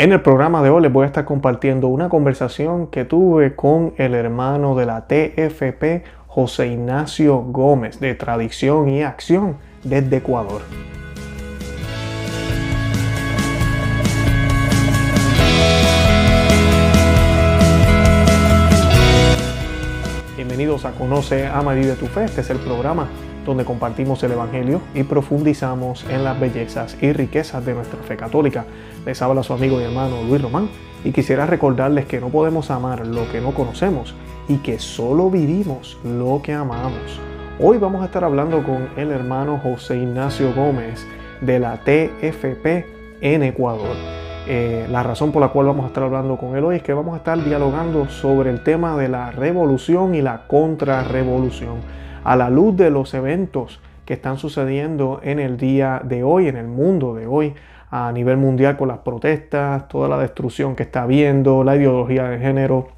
En el programa de hoy les voy a estar compartiendo una conversación que tuve con el hermano de la TFP, José Ignacio Gómez, de Tradición y Acción desde Ecuador. Bienvenidos a Conoce, Ama y Vive tu Fe. Este es el programa donde compartimos el Evangelio y profundizamos en las bellezas y riquezas de nuestra fe católica. Les habla su amigo y hermano Luis Román y quisiera recordarles que no podemos amar lo que no conocemos y que solo vivimos lo que amamos. Hoy vamos a estar hablando con el hermano José Ignacio Gómez de la TFP en Ecuador. Eh, la razón por la cual vamos a estar hablando con él hoy es que vamos a estar dialogando sobre el tema de la revolución y la contrarrevolución a la luz de los eventos que están sucediendo en el día de hoy, en el mundo de hoy, a nivel mundial con las protestas, toda la destrucción que está habiendo, la ideología de género,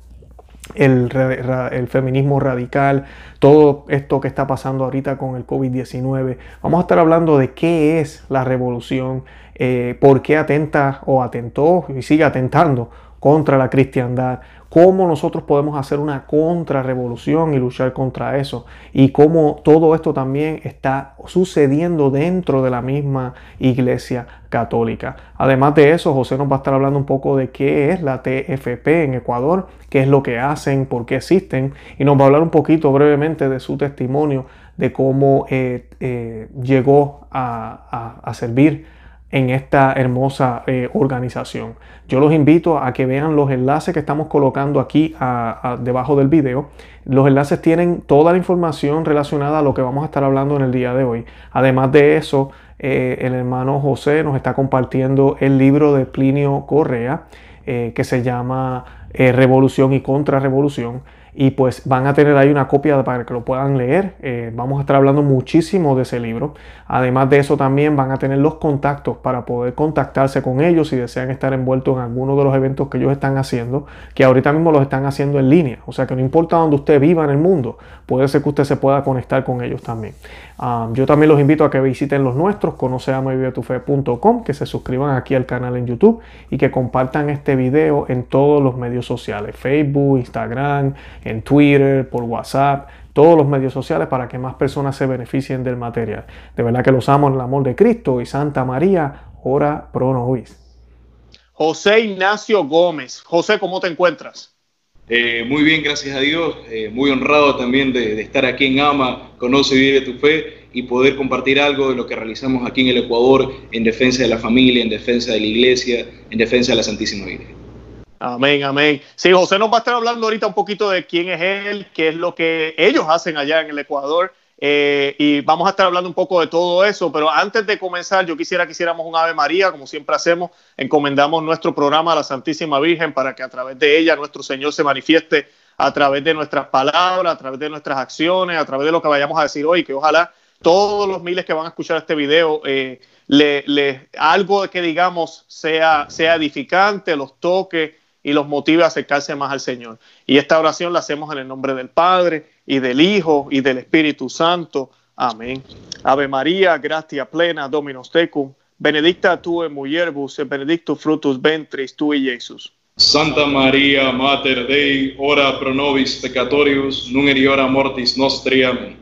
el, feminismo radical, todo esto que está pasando ahorita con el COVID-19. Vamos a estar hablando de qué es la revolución, eh, por qué atenta o atentó y sigue atentando contra la cristiandad, cómo nosotros podemos hacer una contrarrevolución y luchar contra eso, y cómo todo esto también está sucediendo dentro de la misma iglesia católica. Además de eso, José nos va a estar hablando un poco de qué es la TFP en Ecuador, qué es lo que hacen, por qué existen, y nos va a hablar un poquito brevemente de su testimonio de cómo eh, eh, llegó a servir en esta hermosa eh, organización. Yo los invito a que vean los enlaces que estamos colocando aquí debajo del video. Los enlaces tienen toda la información relacionada a lo que vamos a estar hablando en el día de hoy. Además de eso, eh, el hermano José nos está compartiendo el libro de Plinio Correa eh, que se llama Revolución y Contrarrevolución y pues van a tener ahí una copia para que lo puedan leer. Eh, vamos a estar hablando muchísimo de ese libro. Además de eso también van a tener los contactos para poder contactarse con ellos si desean estar envueltos en alguno de los eventos que ellos están haciendo, que ahorita mismo los están haciendo en línea. O sea que no importa donde usted viva en el mundo, puede ser que usted se pueda conectar con ellos también. Yo también los invito a que visiten los nuestros, conoceamavivetufe.com, que se suscriban aquí al canal en YouTube y que compartan este video en todos los medios sociales, Facebook, Instagram, en Twitter, por WhatsApp, todos los medios sociales para que más personas se beneficien del material. De verdad que los amo en el amor de Cristo y Santa María, ora pro nobis. José Ignacio Gómez. José, ¿cómo te encuentras? Eh, muy bien, gracias a Dios. Eh, muy honrado también de, estar aquí en AMA, Conoce y Vive tu Fe y poder compartir algo de lo que realizamos aquí en el Ecuador en defensa de la familia, en defensa de la iglesia, en defensa de la Santísima Virgen. Amén, amén. Sí, José nos va a estar hablando ahorita un poquito de quién es él, qué es lo que ellos hacen allá en el Ecuador. Eh, y vamos a estar hablando un poco de todo eso, pero antes de comenzar, yo quisiera que hiciéramos un Ave María, como siempre hacemos, encomendamos nuestro programa a la Santísima Virgen para que a través de ella nuestro Señor se manifieste a través de nuestras palabras, a través de nuestras acciones, a través de lo que vayamos a decir hoy, que ojalá todos los miles que van a escuchar este video eh, le, algo que digamos sea, sea edificante, los toque y los motive a acercarse más al Señor. Y esta oración la hacemos en el nombre del Padre y del Hijo y del Espíritu Santo. Amén. Ave María, gratia plena, Dominus tecum, benedicta tu en mulierbus, et benedictus frutus ventris tui, Jesús. Santa María, Mater Dei, ora pro nobis peccatorius, nun hora mortis nostri. Amén.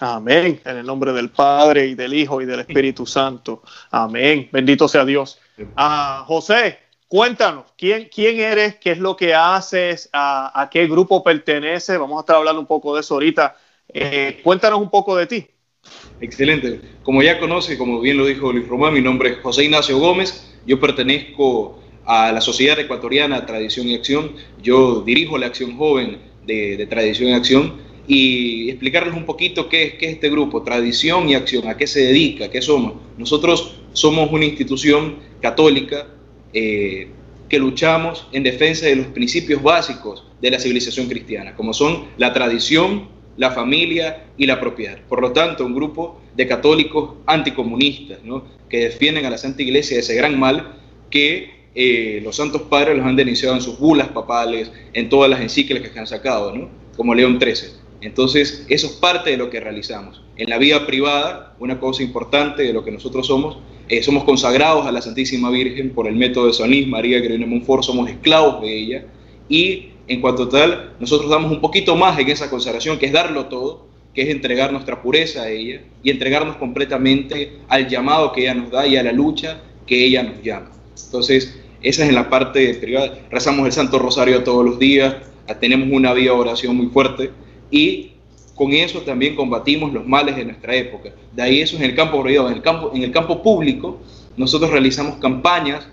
Amén. En el nombre del Padre y del Hijo y del Espíritu Santo. Amén. Bendito sea Dios. Ah, José, Cuéntanos, ¿quién, quién eres? ¿Qué es lo que haces? ¿A, qué grupo pertenece? Vamos a estar hablando un poco de eso ahorita. Eh, cuéntanos un poco de ti. Excelente. Como ya conoce, como bien lo dijo Luis Román, mi nombre es José Ignacio Gómez. Yo pertenezco a la Sociedad Ecuatoriana Tradición y Acción. Yo dirijo la acción joven de, Tradición y Acción y explicarles un poquito qué es, qué es este grupo, Tradición y Acción, a qué se dedica, qué somos. Nosotros somos una institución católica eh, que luchamos en defensa de los principios básicos de la civilización cristiana, como son la tradición, la familia y la propiedad. Por lo tanto, un grupo de católicos anticomunistas que defienden a la Santa Iglesia de ese gran mal que eh, los santos padres los han denunciado en sus bulas papales, en todas las encíclicas que han sacado, como León XIII. Entonces, eso es parte de lo que realizamos. En la vida privada, una cosa importante de lo que nosotros somos eh, somos consagrados a la Santísima Virgen por el método de San Luis María de Montfort, somos esclavos de ella y en cuanto a tal, nosotros damos un poquito más en esa consagración, que es darlo todo, que es entregar nuestra pureza a ella y entregarnos completamente al llamado que ella nos da y a la lucha que ella nos llama. Entonces, esa es en la parte privada. Rezamos el Santo Rosario todos los días, tenemos una vida de oración muy fuerte y con eso también combatimos los males de nuestra época. De ahí eso es en el campo privado. En el campo, en el campo público, nosotros realizamos campañas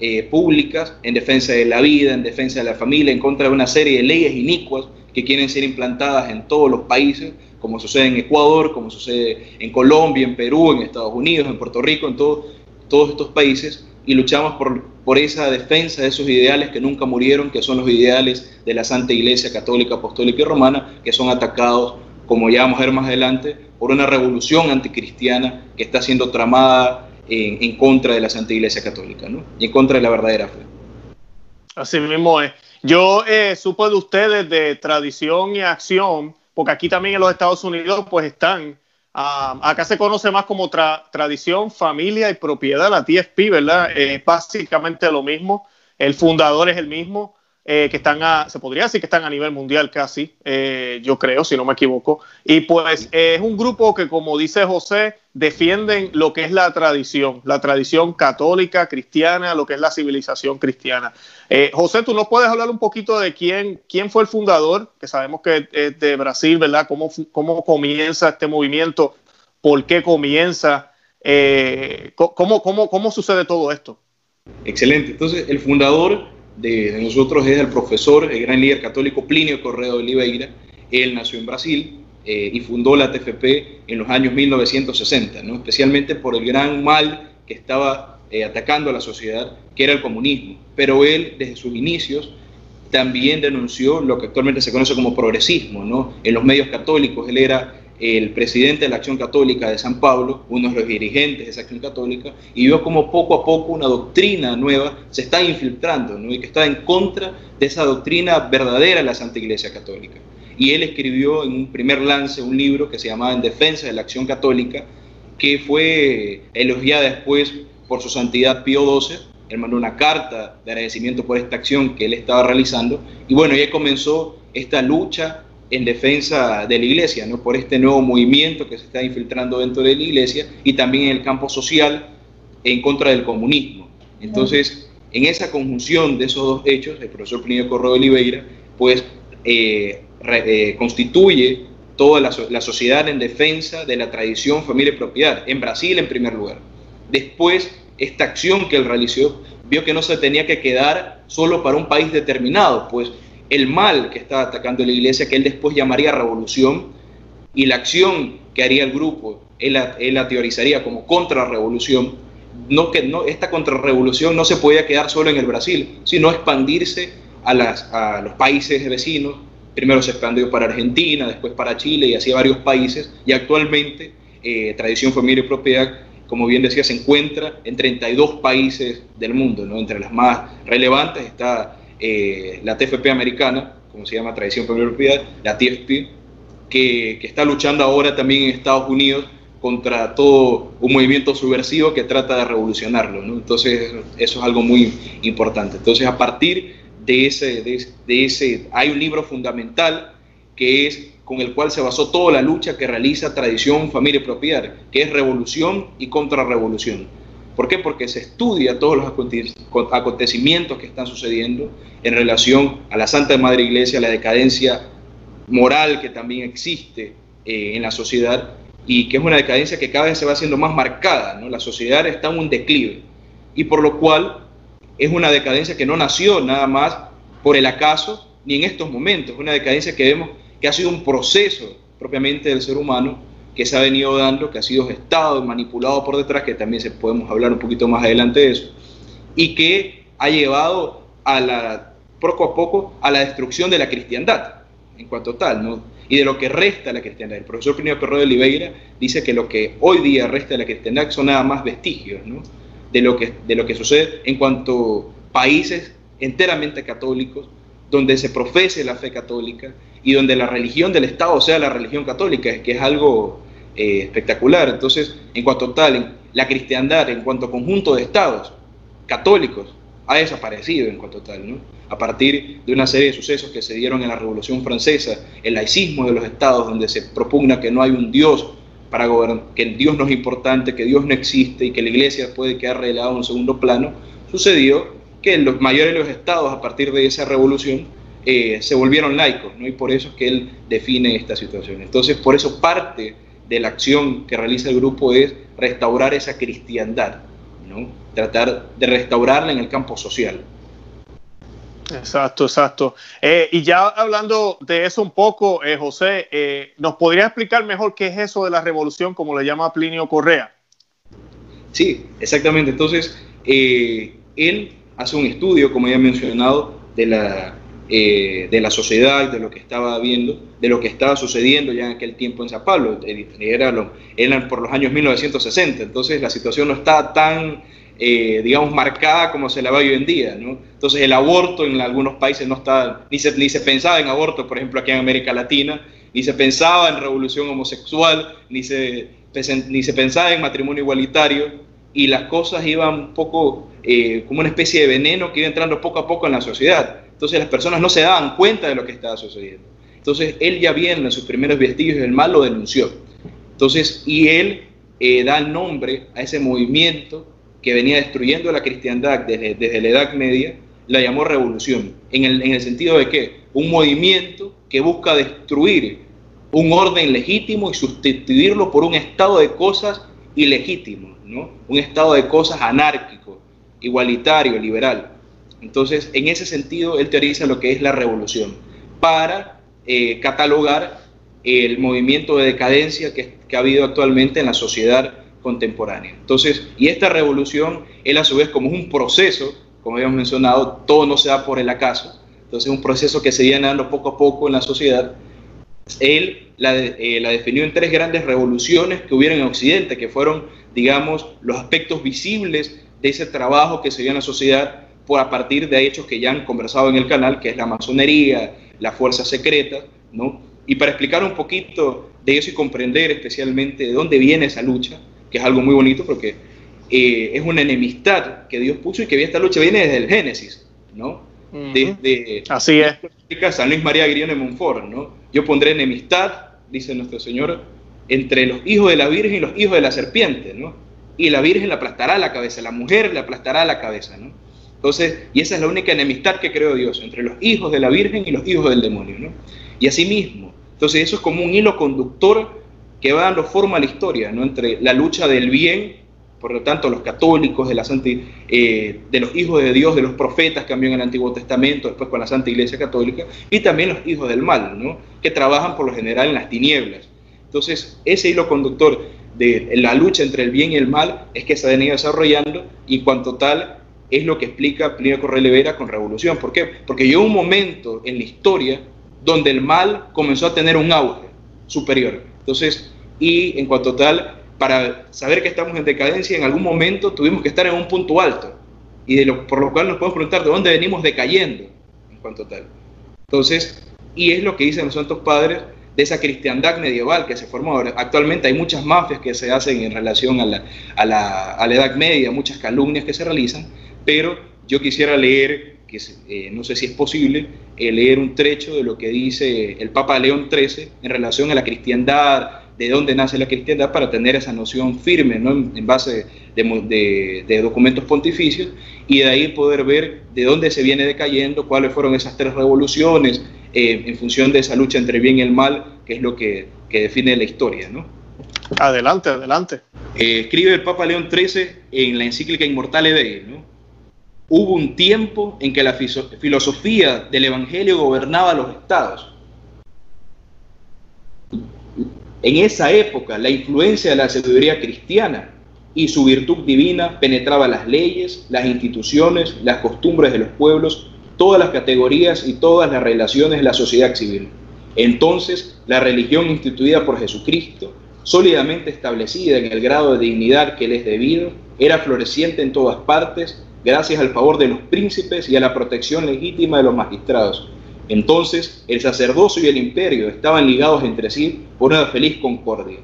eh, públicas en defensa de la vida, en defensa de la familia, en contra de una serie de leyes inicuas que quieren ser implantadas en todos los países, como sucede en Ecuador, como sucede en Colombia, en Perú, en Estados Unidos, en Puerto Rico, en todos estos países, y luchamos por, por esa defensa de esos ideales que nunca murieron, que son los ideales de la Santa Iglesia Católica, Apostólica y Romana, que son atacados, como ya vamos a ver más adelante, por una revolución anticristiana que está siendo tramada en, contra de la Santa Iglesia Católica, ¿no? Y en contra de la verdadera fe. Así mismo es. Yo eh, supo de ustedes de tradición y acción, porque aquí también en los Estados Unidos pues están, ah, acá se conoce más como tradición, familia y propiedad, la TFP, ¿verdad? Es básicamente lo mismo, el fundador es el mismo, eh, que están a, se podría decir que están a nivel mundial casi, eh, yo creo, si no me equivoco. Y pues es un grupo que, como dice José, defienden lo que es la tradición, la tradición católica, cristiana, lo que es la civilización cristiana. Eh, José, tú nos puedes hablar un poquito de quién, quién fue el fundador, que sabemos que es de Brasil, ¿verdad? ¿Cómo, cómo comienza este movimiento? ¿Por qué comienza? ¿cómo, cómo, ¿Cómo sucede todo esto? Excelente. Entonces, el fundador de, nosotros es el profesor, el gran líder católico Plinio Correo de Oliveira. Él nació en Brasil eh, y fundó la TFP en los años 1960, ¿no? especialmente por el gran mal que estaba eh, atacando a la sociedad, que era el comunismo. Pero él, desde sus inicios, también denunció lo que actualmente se conoce como progresismo. ¿no? En los medios católicos, él era el presidente de la Acción Católica de San Pablo, uno de los dirigentes de esa Acción Católica, y vio como poco a poco una doctrina nueva se está infiltrando ¿no? y que está en contra de esa doctrina verdadera de la Santa Iglesia Católica. Y él escribió en un primer lance un libro que se llamaba En Defensa de la Acción Católica, que fue elogiada después por su santidad Pío XII. Él mandó una carta de agradecimiento por esta acción que él estaba realizando. Y bueno, ya comenzó esta lucha en defensa de la iglesia, ¿no? por este nuevo movimiento que se está infiltrando dentro de la iglesia y también en el campo social en contra del comunismo. Entonces, en esa conjunción de esos dos hechos, el profesor Plinio Correo de Oliveira, pues eh, eh, constituye toda la, la, sociedad en defensa de la tradición, familia y propiedad, en Brasil en primer lugar. Después, esta acción que él realizó vio que no se tenía que quedar solo para un país determinado, pues el mal que estaba atacando la iglesia, que él después llamaría revolución, y la acción que haría el grupo, él la, teorizaría como contrarrevolución, no que no, esta contrarrevolución no se podía quedar solo en el Brasil, sino expandirse a, las, a los países vecinos. Primero se expandió para Argentina, después para Chile y así a varios países. Y actualmente, eh, Tradición, Familia y Propiedad, como bien decía, se encuentra en 32 países del mundo. ¿no? Entre las más relevantes está eh, la TFP americana, como se llama Tradición por Propiedad, la TFP, que, que, está luchando ahora también en Estados Unidos contra todo un movimiento subversivo que trata de revolucionarlo. Entonces, eso es algo muy importante. Entonces, a partir de ese, de, ese, hay un libro fundamental que es con el cual se basó toda la lucha que realiza Tradición, Familia y Propiedad, que es revolución y contrarrevolución. ¿Por qué? Porque se estudia todos los acontecimientos que están sucediendo en relación a la Santa Madre Iglesia, la decadencia moral que también existe eh, en la sociedad y que es una decadencia que cada vez se va haciendo más marcada. La sociedad está en un declive y por lo cual es una decadencia que no nació nada más por el acaso ni en estos momentos, es una decadencia que vemos que ha sido un proceso propiamente del ser humano que se ha venido dando, que ha sido gestado y manipulado por detrás, que también se podemos hablar un poquito más adelante de eso, y que ha llevado a la, poco a poco a la destrucción de la cristiandad en cuanto tal, ¿no? y de lo que resta la cristiandad. El profesor Plinio Perro de Oliveira dice que lo que hoy día resta de la cristiandad son nada más vestigios ¿no? de, lo que, de lo que sucede en cuanto a países enteramente católicos, donde se profese la fe católica y donde la religión del Estado sea la religión católica, que es algo eh, espectacular. Entonces, en cuanto tal, la cristiandad, en cuanto conjunto de estados católicos, ha desaparecido en cuanto tal, ¿no? A partir de una serie de sucesos que se dieron en la Revolución Francesa, el laicismo de los estados, donde se propugna que no hay un Dios para gobernar, que Dios no es importante, que Dios no existe y que la iglesia puede quedar relegada a un segundo plano, sucedió que los mayores de los estados, a partir de esa revolución, eh, se volvieron laicos, ¿no? y por eso es que él define esta situación. Entonces, por eso parte de la acción que realiza el grupo es restaurar esa cristiandad, ¿no? tratar de restaurarla en el campo social. Exacto, exacto. Eh, y ya hablando de eso un poco, eh, José, eh, ¿nos podría explicar mejor qué es eso de la revolución, como le llama Plinio Correa? Sí, exactamente. Entonces, él hace un estudio, como ya he mencionado, de la, de la sociedad, de lo que estaba viendo, de lo que estaba sucediendo ya en aquel tiempo en San Pablo. Era eran por los años 1960, entonces la situación no estaba tan eh, digamos, marcada como se la ve hoy en día, ¿no? Entonces el aborto en algunos países no está, ni se, ni se pensaba en aborto, por ejemplo, aquí en América Latina, ni se pensaba en revolución homosexual, ni se, ni se pensaba en matrimonio igualitario, y las cosas iban un poco eh, como una especie de veneno que iba entrando poco a poco en la sociedad. Entonces las personas no se daban cuenta de lo que estaba sucediendo. Entonces él ya viendo en sus primeros vestigios del mal lo denunció. Entonces, y él eh, da nombre a ese movimiento que venía destruyendo la cristiandad desde, desde la Edad Media, la llamó revolución, en el, en el sentido de que un movimiento que busca destruir un orden legítimo y sustituirlo por un estado de cosas ilegítimo, ¿no? un estado de cosas anárquico, igualitario, liberal. Entonces, en ese sentido, él teoriza lo que es la revolución, para eh, catalogar el movimiento de decadencia que, ha habido actualmente en la sociedad contemporánea. Entonces, y esta revolución, él a su vez como es un proceso, como habíamos mencionado, todo no se da por el acaso, entonces es un proceso que se viene dando poco a poco en la sociedad. Él la, eh, la definió en tres grandes revoluciones que hubieron en Occidente, que fueron, digamos, los aspectos visibles de ese trabajo que se dio en la sociedad por a partir de hechos que ya han conversado en el canal, que es la masonería, la fuerza secreta, ¿no? Y para explicar un poquito de eso y comprender especialmente de dónde viene esa lucha, que es algo muy bonito porque eh, es una enemistad que Dios puso y que esta lucha viene desde el Génesis, ¿no? Desde Así es. San Luis María Grión de Montfort, ¿no? Yo pondré enemistad, dice nuestro Señor, entre los hijos de la Virgen y los hijos de la serpiente, ¿no? Y la Virgen le aplastará la cabeza, la mujer le aplastará la cabeza, ¿no? Entonces, y esa es la única enemistad que creó Dios, entre los hijos de la Virgen y los hijos del demonio, ¿no? Y así mismo. Entonces, eso es como un hilo conductor que va dando forma a la historia, ¿no? entre la lucha del bien, por lo tanto los católicos, de, la Santa, eh, de los hijos de Dios, de los profetas que en el Antiguo Testamento, después con la Santa Iglesia Católica, y también los hijos del mal, ¿no? que trabajan por lo general en las tinieblas. Entonces, ese hilo conductor de la lucha entre el bien y el mal es que se ha venido desarrollando y cuanto tal es lo que explica Plinio Correlevera con revolución. ¿Por qué? Porque llegó un momento en la historia donde el mal comenzó a tener un auge superior. Entonces, y en cuanto tal, para saber que estamos en decadencia, en algún momento tuvimos que estar en un punto alto, y de lo, por lo cual nos podemos preguntar de dónde venimos decayendo, en cuanto tal. Entonces, y es lo que dicen los santos padres de esa cristiandad medieval que se formó. Ahora, actualmente hay muchas mafias que se hacen en relación a la, a la, a la Edad Media, muchas calumnias que se realizan, pero yo quisiera leer, que eh, no sé si es posible, eh, leer un trecho de lo que dice el Papa León XIII en relación a la cristiandad, de dónde nace la cristiandad, para tener esa noción firme ¿no? en, base de, de, documentos pontificios y de ahí poder ver de dónde se viene decayendo, cuáles fueron esas tres revoluciones eh, en función de esa lucha entre bien y el mal, que es lo que, que define la historia. ¿no? Adelante, adelante. Escribe el Papa León XIII en la encíclica Inmortale Dei, ¿no? Hubo un tiempo en que la filosofía del Evangelio gobernaba los estados. En esa época, la influencia de la sabiduría cristiana y su virtud divina penetraba las leyes, las instituciones, las costumbres de los pueblos, todas las categorías y todas las relaciones de la sociedad civil. Entonces, la religión instituida por Jesucristo, sólidamente establecida en el grado de dignidad que le es debido, era floreciente en todas partes gracias al favor de los príncipes y a la protección legítima de los magistrados. Entonces el sacerdocio y el imperio estaban ligados entre sí por una feliz concordia.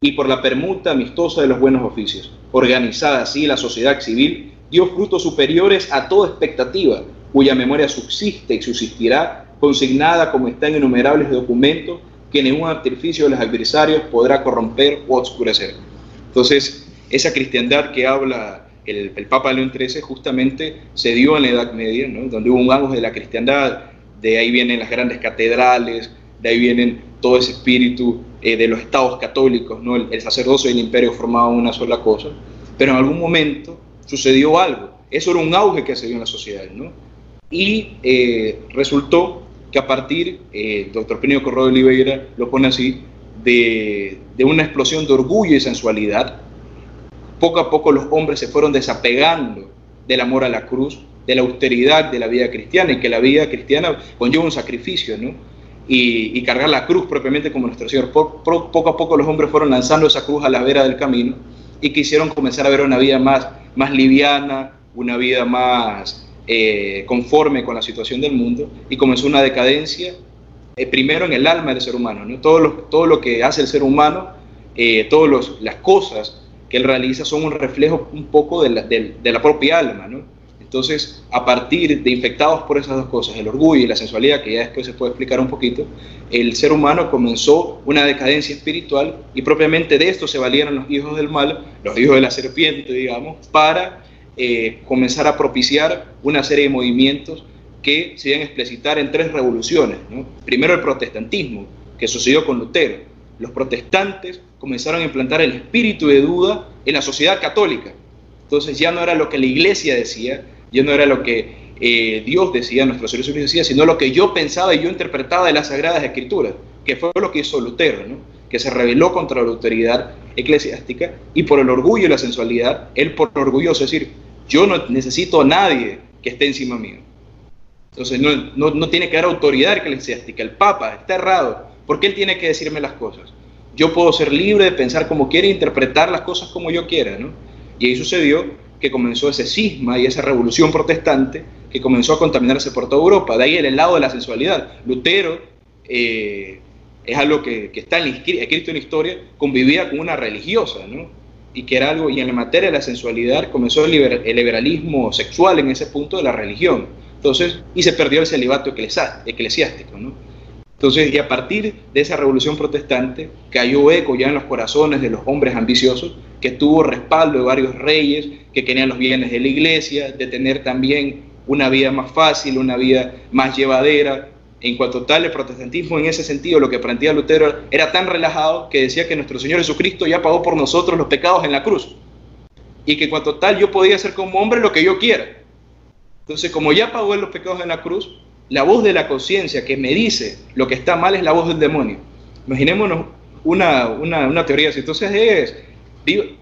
y por la permuta amistosa de los buenos oficios. Organizada así la sociedad civil, dio frutos superiores a toda expectativa, cuya memoria subsiste y subsistirá, consignada como está en innumerables documentos que ningún artificio de los adversarios podrá corromper o oscurecer. Entonces, esa cristiandad que habla el, Papa León XIII justamente se dio en la Edad Media, donde hubo un auge de la cristiandad, de ahí vienen las grandes catedrales, de ahí vienen todo ese espíritu eh, de los estados católicos, ¿no? el, sacerdocio y el imperio formaban una sola cosa, pero en algún momento sucedió algo, eso era un auge que se dio en la sociedad, ¿no? y eh, resultó que a partir, eh, doctor Plinio Corrado de Oliveira lo pone así, de una explosión de orgullo y sensualidad, poco a poco los hombres se fueron desapegando del amor a la cruz, de la austeridad de la vida cristiana y que la vida cristiana conlleva un sacrificio, ¿no? Y, cargar la cruz propiamente como nuestro Señor. poco a poco los hombres fueron lanzando esa cruz a la vera del camino y quisieron comenzar a ver una vida más, más liviana, una vida más eh, conforme con la situación del mundo y comenzó una decadencia eh, primero en el alma del ser humano, ¿no? todo, lo, todo lo que hace el ser humano, eh, todas las cosas que él realiza son un reflejo un poco de la, de, la propia alma, ¿no? Entonces, a partir de infectados por esas dos cosas, el orgullo y la sensualidad, que ya después se puede explicar un poquito, el ser humano comenzó una decadencia espiritual y propiamente de esto se valieron los hijos del mal, los hijos de la serpiente, digamos, para eh, comenzar a propiciar una serie de movimientos que se iban a explicitar en tres revoluciones. ¿no? Primero el protestantismo, que sucedió con Lutero. Los protestantes comenzaron a implantar el espíritu de duda en la sociedad católica. Entonces ya no era lo que la iglesia decía, ya no era lo que eh, Dios decía, nuestro Señor Jesús decía, sino lo que yo pensaba y yo interpretaba de las Sagradas Escrituras, que fue lo que hizo Lutero, ¿no? que se rebeló contra la autoridad eclesiástica y por el orgullo y la sensualidad, él por orgulloso, es decir, yo no necesito a nadie que esté encima mío. Entonces no, no, no tiene que dar autoridad eclesiástica, el Papa está errado, porque él tiene que decirme las cosas yo puedo ser libre de pensar como quiera e interpretar las cosas como yo quiera, ¿no? Y ahí sucedió que comenzó ese cisma y esa revolución protestante que comenzó a contaminarse por toda Europa. De ahí el lado de la sensualidad. Lutero eh, es algo que, está escrito en la historia, convivía con una religiosa, ¿no? Y que era algo, y en la materia de la sensualidad comenzó el, el liberalismo sexual en ese punto de la religión. Entonces, y se perdió el celibato eclesiástico, ¿no? Entonces, y a partir de esa revolución protestante, cayó eco ya en los corazones de los hombres ambiciosos, que tuvo respaldo de varios reyes que querían los bienes de la iglesia, de tener también una vida más fácil, una vida más llevadera. En cuanto tal, el protestantismo en ese sentido, lo que planteaba Lutero, era tan relajado que decía que nuestro Señor Jesucristo ya pagó por nosotros los pecados en la cruz. Y que en cuanto tal, yo podía hacer como hombre lo que yo quiera. Entonces, como ya pagó los pecados en la cruz, la voz de la conciencia que me dice lo que está mal es la voz del demonio. Imaginémonos una, una, teoría así. Entonces es,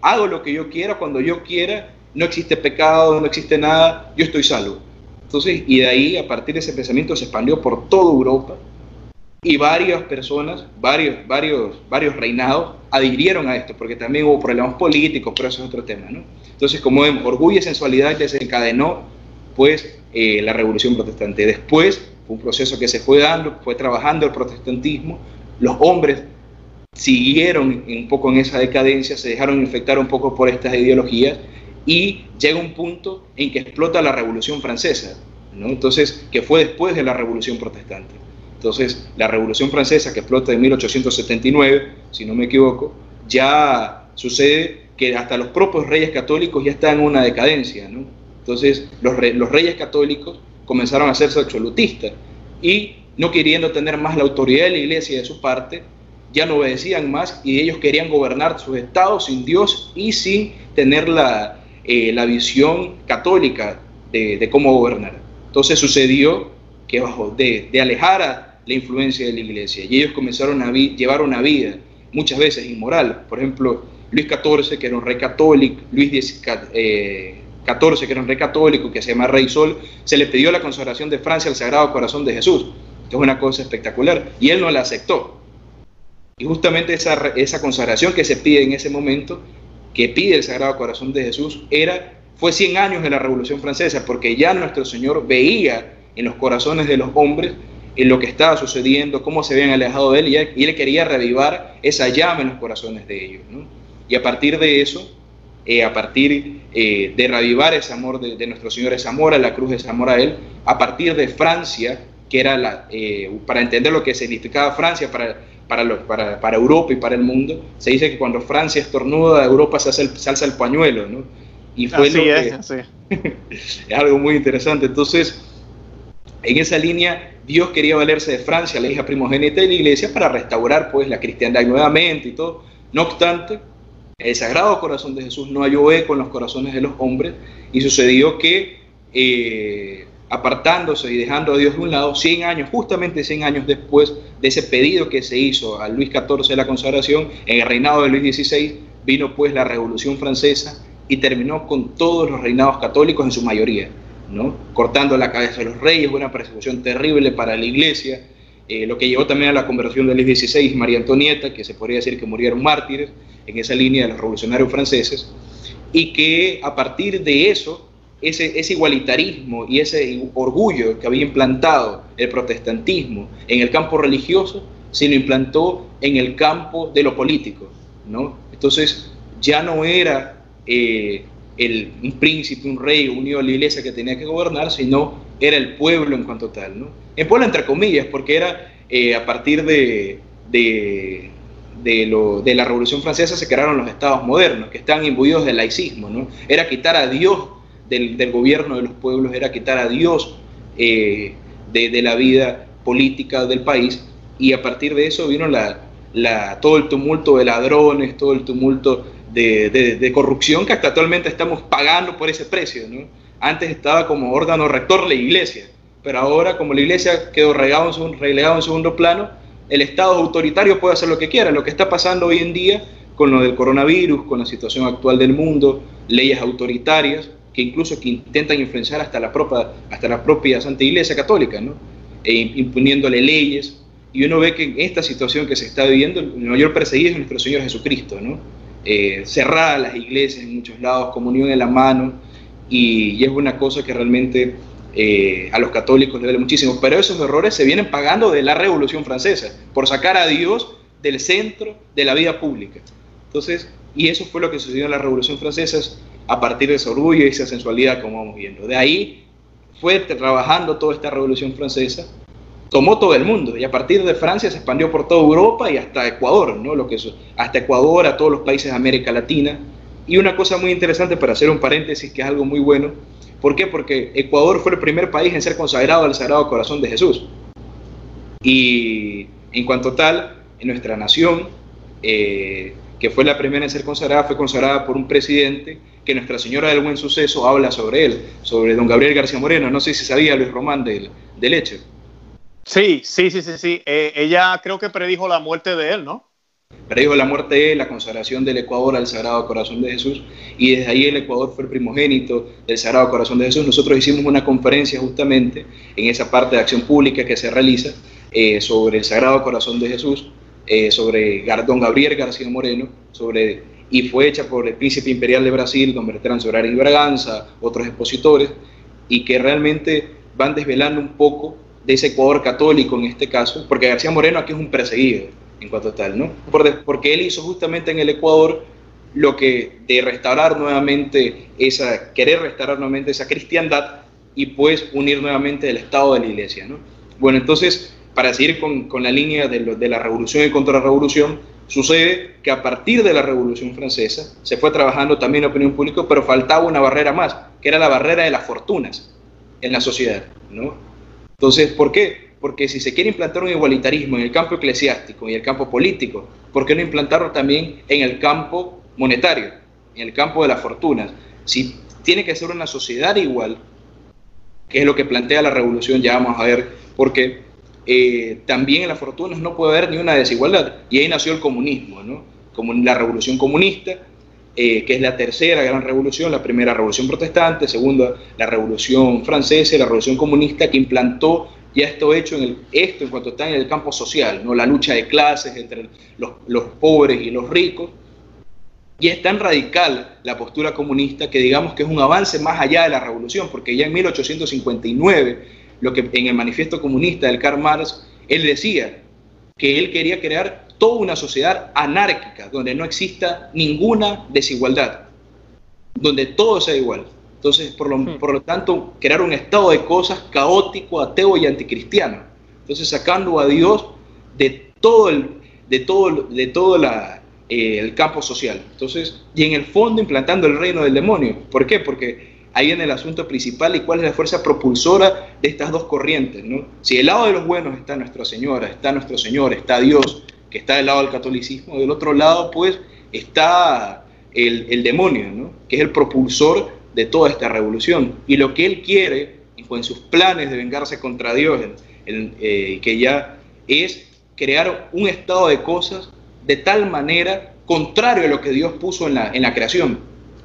hago lo que yo quiera cuando yo quiera, no existe pecado, no existe nada, yo estoy salvo. Entonces, y de ahí, a partir de ese pensamiento, se expandió por toda Europa y varias personas, varios, varios, varios reinados adhirieron a esto, porque también hubo problemas políticos, pero eso es otro tema, ¿no? Entonces, como en orgullo y sensualidad desencadenó, pues, eh, la revolución protestante. Después fue un proceso que se fue dando, fue trabajando el protestantismo, los hombres siguieron un poco en esa decadencia, se dejaron infectar un poco por estas ideologías y llega un punto en que explota la Revolución Francesa, ¿no? Entonces, que fue después de la Revolución Protestante. Entonces, la Revolución Francesa que explota en 1879, si no me equivoco, ya sucede que hasta los propios reyes católicos ya están en una decadencia, ¿no? Entonces los, reyes católicos comenzaron a hacerse absolutistas y no queriendo tener más la autoridad de la iglesia de su parte, ya no obedecían más y ellos querían gobernar sus estados sin Dios y sin tener la, eh, visión católica de, cómo gobernar. Entonces sucedió que bajo de, a la influencia de la iglesia y ellos comenzaron a llevar una vida muchas veces inmoral. Por ejemplo, Luis XIV, que era un rey católico, Luis XIV, 14, que era un rey católico, que se llama Rey Sol, se le pidió la consagración de Francia al Sagrado Corazón de Jesús. Esto es una cosa espectacular. Y él no la aceptó. Y justamente esa, esa consagración que se pide en ese momento, que pide el Sagrado Corazón de Jesús, era, fue 100 años de la Revolución Francesa, porque ya nuestro Señor veía en los corazones de los hombres en lo que estaba sucediendo, cómo se habían alejado de él, y él, quería revivar esa llama en los corazones de ellos. Y a partir de eso, eh, a partir eh, de revivar ese amor de, nuestro Señor, ese amor a la cruz, ese amor a Él, a partir de Francia, que era la, eh, para entender lo que significaba Francia para, para, para, Europa y para el mundo, se dice que cuando Francia estornuda, Europa se, hace el, se alza el pañuelo, ¿no? Y fue lo que, es algo muy interesante. Entonces, en esa línea, Dios quería valerse de Francia, la hija primogénita de la iglesia, para restaurar pues la cristiandad nuevamente y todo. No obstante, el Sagrado Corazón de Jesús no halló eco en los corazones de los hombres y sucedió que eh, apartándose y dejando a Dios de un lado, 100 años, justamente 100 años después de ese pedido que se hizo a Luis XIV de la consagración, en el reinado de Luis XVI, vino pues la Revolución Francesa y terminó con todos los reinados católicos en su mayoría, ¿no? cortando la cabeza de los reyes, una persecución terrible para la iglesia, eh, lo que llevó también a la conversión de Luis XVI y María Antonieta, que se podría decir que murieron mártires en esa línea de los revolucionarios franceses, y que a partir de eso, ese, ese igualitarismo y ese orgullo que había implantado el protestantismo en el campo religioso, se lo implantó en el campo de lo político. ¿no? Entonces ya no era eh, el, un príncipe, un rey unido a la iglesia que tenía que gobernar, sino era el pueblo en cuanto tal. ¿no? El pueblo entre comillas, porque era eh, a partir de, de, de, lo, de, la Revolución Francesa se crearon los estados modernos, que están imbuidos del laicismo. ¿no? Era quitar a Dios del, del, gobierno de los pueblos, era quitar a Dios eh, de, de, la vida política del país, y a partir de eso vino la, la, todo el tumulto de ladrones, todo el tumulto de, corrupción que hasta actualmente estamos pagando por ese precio. ¿no? Antes estaba como órgano rector la iglesia, pero ahora como la iglesia quedó relegado en, relegado en segundo plano, el Estado autoritario puede hacer lo que quiera. Lo que está pasando hoy en día con lo del coronavirus, con la situación actual del mundo, leyes autoritarias que incluso que intentan influenciar hasta la propia, hasta la propia Santa Iglesia Católica, ¿no? e imponiéndole leyes. Y uno ve que en esta situación que se está viviendo, el mayor perseguido es nuestro Señor Jesucristo, ¿no? eh, cerradas las iglesias en muchos lados, comunión en la mano, y, es una cosa que realmente eh, a los católicos le duele muchísimo. Pero esos errores se vienen pagando de la Revolución Francesa, por sacar a Dios del centro de la vida pública. Entonces, y eso fue lo que sucedió en la Revolución Francesa a partir de ese orgullo y esa sensualidad, como vamos viendo. De ahí fue trabajando toda esta Revolución Francesa tomó todo el mundo y a partir de Francia se expandió por toda Europa y hasta Ecuador, ¿no? Lo que es, hasta Ecuador, a todos los países de América Latina. Y una cosa muy interesante para hacer un paréntesis que es algo muy bueno, ¿por qué? Porque Ecuador fue el primer país en ser consagrado al Sagrado Corazón de Jesús. Y en cuanto tal, en nuestra nación, eh, que fue la primera en ser consagrada, fue consagrada por un presidente que Nuestra Señora del Buen Suceso habla sobre él, sobre don Gabriel García Moreno. No sé si sabía Luis Román del, del hecho. Sí, sí, sí, sí, sí. Eh, ella creo que predijo la muerte de él, ¿no? Predijo la muerte de la consagración del Ecuador al Sagrado Corazón de Jesús, y desde ahí el Ecuador fue el primogénito del Sagrado Corazón de Jesús. Nosotros hicimos una conferencia justamente en esa parte de acción pública que se realiza eh, sobre el Sagrado Corazón de Jesús, eh, sobre don Gabriel García Moreno, sobre, y fue hecha por el príncipe imperial de Brasil, don Bertrand Sorari y Braganza, otros expositores, y que realmente van desvelando un poco de ese Ecuador católico en este caso, porque García Moreno aquí es un perseguido en cuanto tal, ¿no? Porque él hizo justamente en el Ecuador lo que de restaurar nuevamente esa, querer restaurar nuevamente esa cristiandad y pues unir nuevamente el Estado de la Iglesia, ¿no? Bueno, entonces, para seguir con, con la línea de, de la revolución y contrarrevolución, sucede que a partir de la Revolución Francesa se fue trabajando también en opinión pública, pero faltaba una barrera más, que era la barrera de las fortunas en la sociedad, ¿no? Entonces, ¿por qué? Porque si se quiere implantar un igualitarismo en el campo eclesiástico y el campo político, ¿por qué no implantarlo también en el campo monetario, en el campo de las fortunas? Si tiene que ser una sociedad igual, que es lo que plantea la revolución, ya vamos a ver por qué, eh, también en las fortunas no puede haber ni una desigualdad. Y ahí nació el comunismo, ¿no? Como la revolución comunista, eh, que es la tercera gran revolución, la primera revolución protestante, segunda la revolución francesa la revolución comunista que implantó ya esto hecho en esto en cuanto está en el campo social, ¿no? la lucha de clases entre los, los pobres y los ricos. Y es tan radical la postura comunista que digamos que es un avance más allá de la revolución, porque ya en 1859 lo que en el manifiesto comunista del Karl Marx, él decía que él quería crear toda una sociedad anárquica, donde no exista ninguna desigualdad, donde todo sea igual. Entonces, por lo, hmm. por lo tanto, crear un estado de cosas caótico, ateo y anticristiano. Entonces, sacando a Dios de todo el, de todo, de todo la, eh, el campo social. Entonces, y en el fondo implantando el reino del demonio. ¿Por qué? Porque ahí viene el asunto principal y cuál es la fuerza propulsora de estas dos corrientes. ¿no? Si del lado de los buenos está Nuestra Señora, está nuestro Señor, está Dios, que está del lado del catolicismo, del otro lado pues está el, el demonio, ¿no? que es el propulsor de toda esta revolución. Y lo que él quiere, en sus planes de vengarse contra Dios, eh, que ya es crear un estado de cosas de tal manera contrario a lo que Dios puso en la, en la creación.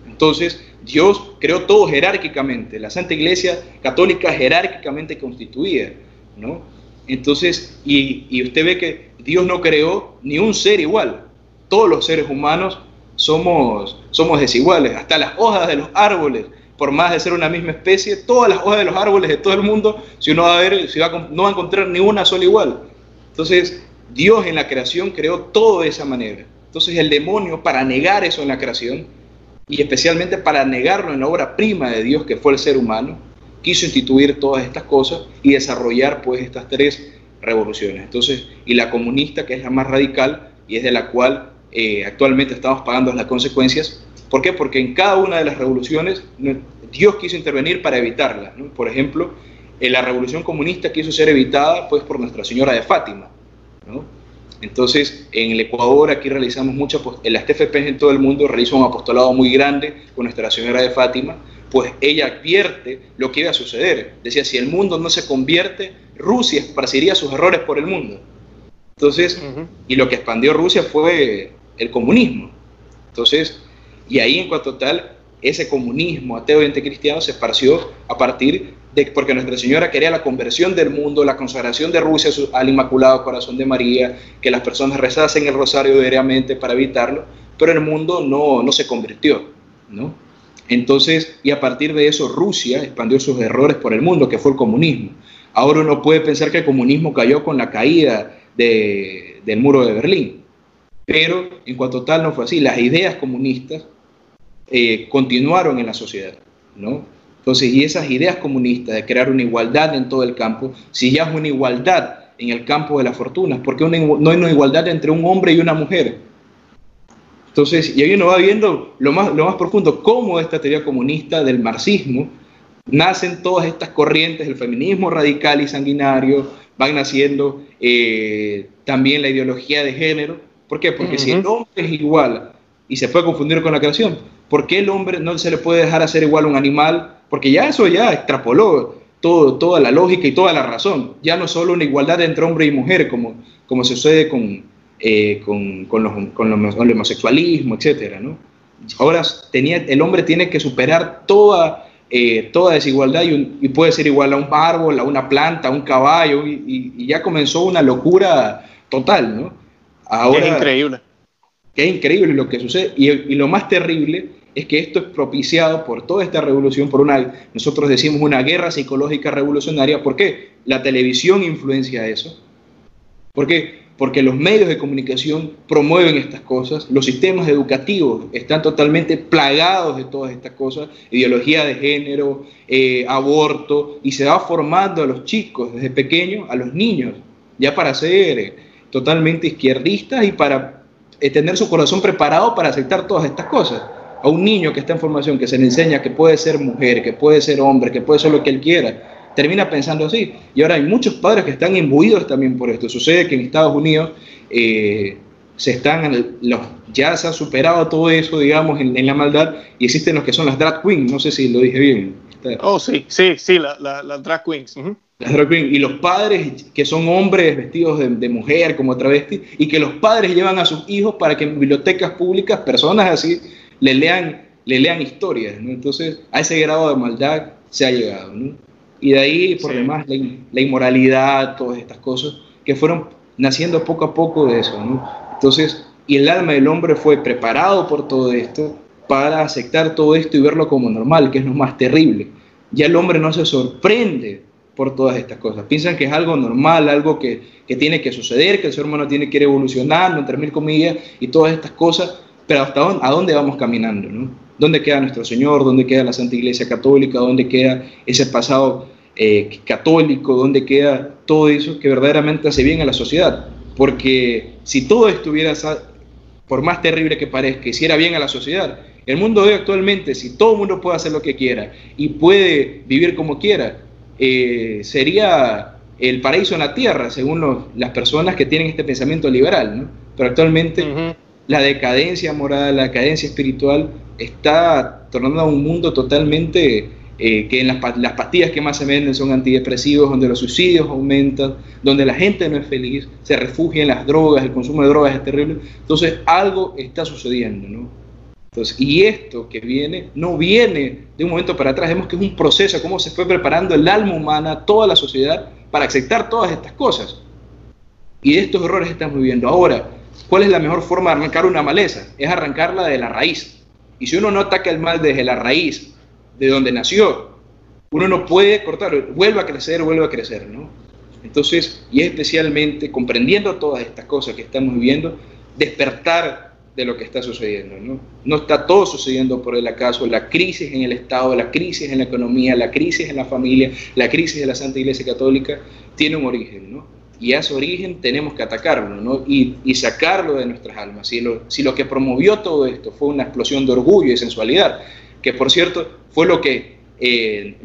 Entonces, Dios creó todo jerárquicamente, la Santa Iglesia Católica jerárquicamente constituida, ¿no? Entonces, y, y, usted ve que Dios no creó ni un ser igual. Todos los seres humanos somos, somos desiguales. Hasta las hojas de los árboles, por más de ser una misma especie, todas las hojas de los árboles de todo el mundo, si uno va a ver, si va no va a encontrar ni una sola igual. Entonces, Dios en la creación creó todo de esa manera. Entonces el demonio, para negar eso en la creación, y especialmente para negarlo en la obra prima de Dios, que fue el ser humano, quiso instituir todas estas cosas y desarrollar pues estas tres revoluciones. Entonces, y la comunista, que es la más radical y es de la cual eh, actualmente estamos pagando las consecuencias. ¿Por qué? Porque en cada una de las revoluciones Dios quiso intervenir para evitarlas. Por ejemplo, en la revolución comunista quiso ser evitada pues, por Nuestra Señora de Fátima. Entonces, en el Ecuador aquí realizamos muchas, las TFP en todo el mundo realizan un apostolado muy grande con Nuestra Señora de Fátima, pues ella advierte lo que iba a suceder. Decía, si el mundo no se convierte, Rusia esparciría sus errores por el mundo. Entonces, y lo que expandió Rusia fue el comunismo. Entonces, y ahí en cuanto tal, ese comunismo ateo y anticristiano se esparció a partir de, porque Nuestra Señora quería la conversión del mundo, la consagración de Rusia al Inmaculado Corazón de María, que las personas rezasen el rosario diariamente para evitarlo, pero el mundo no, no se convirtió, ¿no? Entonces, y a partir de eso Rusia expandió sus errores por el mundo, que fue el comunismo. Ahora uno puede pensar que el comunismo cayó con la caída del muro de Berlín. Pero en cuanto tal no fue así. Las ideas comunistas eh, continuaron en la sociedad, ¿no? Entonces, y esas ideas comunistas de crear una igualdad en todo el campo, si ya es una igualdad en el campo de las fortunas, porque no hay una igualdad entre un hombre y una mujer. Entonces, y ahí uno va viendo lo más, lo más profundo, cómo esta teoría comunista del marxismo nacen todas estas corrientes, el feminismo radical y sanguinario, van naciendo eh, también la ideología de género. ¿Por qué? Porque si el hombre es igual y se puede confundir con la creación, ¿por qué el hombre no se le puede dejar hacer igual a un animal? Porque ya eso ya extrapoló todo, toda la lógica y toda la razón. Ya no solo una igualdad entre hombre y mujer, como, como sucede con, eh, con, con, los, con, el homosexualismo, etc. ¿no? Ahora tenía, el hombre tiene que superar toda eh, toda desigualdad y, puede ser igual a un árbol, a una planta, a un caballo, y, ya comenzó una locura total, ¿no? Ahora, es increíble. Es increíble lo que sucede, y, lo más terrible es que esto es propiciado por toda esta revolución, por una, nosotros decimos una guerra psicológica revolucionaria, ¿por qué? La televisión influencia eso. ¿Por qué? porque los medios de comunicación promueven estas cosas, los sistemas educativos están totalmente plagados de todas estas cosas, ideología de género, eh, aborto, y se va formando a los chicos desde pequeños, a los niños, ya para ser eh, totalmente izquierdistas y para eh, tener su corazón preparado para aceptar todas estas cosas. A un niño que está en formación, que se le enseña que puede ser mujer, que puede ser hombre, que puede ser lo que él quiera, termina pensando así. Y ahora hay muchos padres que están imbuidos también por esto. Sucede que en Estados Unidos eh, se están, los, ya se ha superado todo eso, digamos, en, la maldad y existen los que son las drag queens. No sé si lo dije bien. Oh, sí, sí, sí, las la, drag queens. Las drag. Y los padres que son hombres vestidos de, mujer como travesti y que los padres llevan a sus hijos para que en bibliotecas públicas personas así le lean, le lean historias. Entonces, a ese grado de maldad se ha llegado. ¿no? Y de ahí, por demás, la, inmoralidad, todas estas cosas que fueron naciendo poco a poco de eso. ¿no? Entonces, y el alma del hombre fue preparado por todo esto para aceptar todo esto y verlo como normal, que es lo más terrible. Ya el hombre no se sorprende por todas estas cosas. Piensan que es algo normal, algo que, que tiene que suceder, que el ser humano tiene que ir evolucionando, entre mil comillas, y todas estas cosas, pero hasta dónde, a dónde vamos caminando, ¿no? ¿Dónde queda nuestro Señor? ¿Dónde queda la Santa Iglesia Católica? ¿Dónde queda ese pasado eh, católico? ¿Dónde queda todo eso que verdaderamente hace bien a la sociedad? Porque si todo estuviera, por más terrible que parezca, hiciera bien a la sociedad, el mundo de hoy actualmente, si todo el mundo puede hacer lo que quiera y puede vivir como quiera, eh, sería el paraíso en la tierra, según las personas que tienen este pensamiento liberal, ¿no? Pero actualmente la decadencia moral, la decadencia espiritual está tornando a un mundo totalmente eh, que en las, las, pastillas que más se venden son antidepresivos, donde los suicidios aumentan, donde la gente no es feliz, se refugia en las drogas, el consumo de drogas es terrible. Entonces algo está sucediendo, ¿no? Y esto que viene no viene de un momento para atrás, vemos que es un proceso, cómo se fue preparando el alma humana, toda la sociedad, para aceptar todas estas cosas. Y estos errores estamos viviendo. Ahora, ¿cuál es la mejor forma de arrancar una maleza? Es arrancarla de la raíz. Y si uno no ataca el mal desde la raíz, de donde nació, uno no puede cortarlo, vuelve a crecer, vuelve a crecer, ¿no? Entonces, y especialmente comprendiendo todas estas cosas que estamos viviendo, despertar de lo que está sucediendo, ¿no? No está todo sucediendo por el acaso, la crisis en el Estado, la crisis en la economía, la crisis en la familia, la crisis de la Santa Iglesia Católica, tiene un origen, ¿no? y a su origen tenemos que atacarlo ¿no? y, y, sacarlo de nuestras almas. Si lo, si lo que promovió todo esto fue una explosión de orgullo y sensualidad, que por cierto fue lo que eh,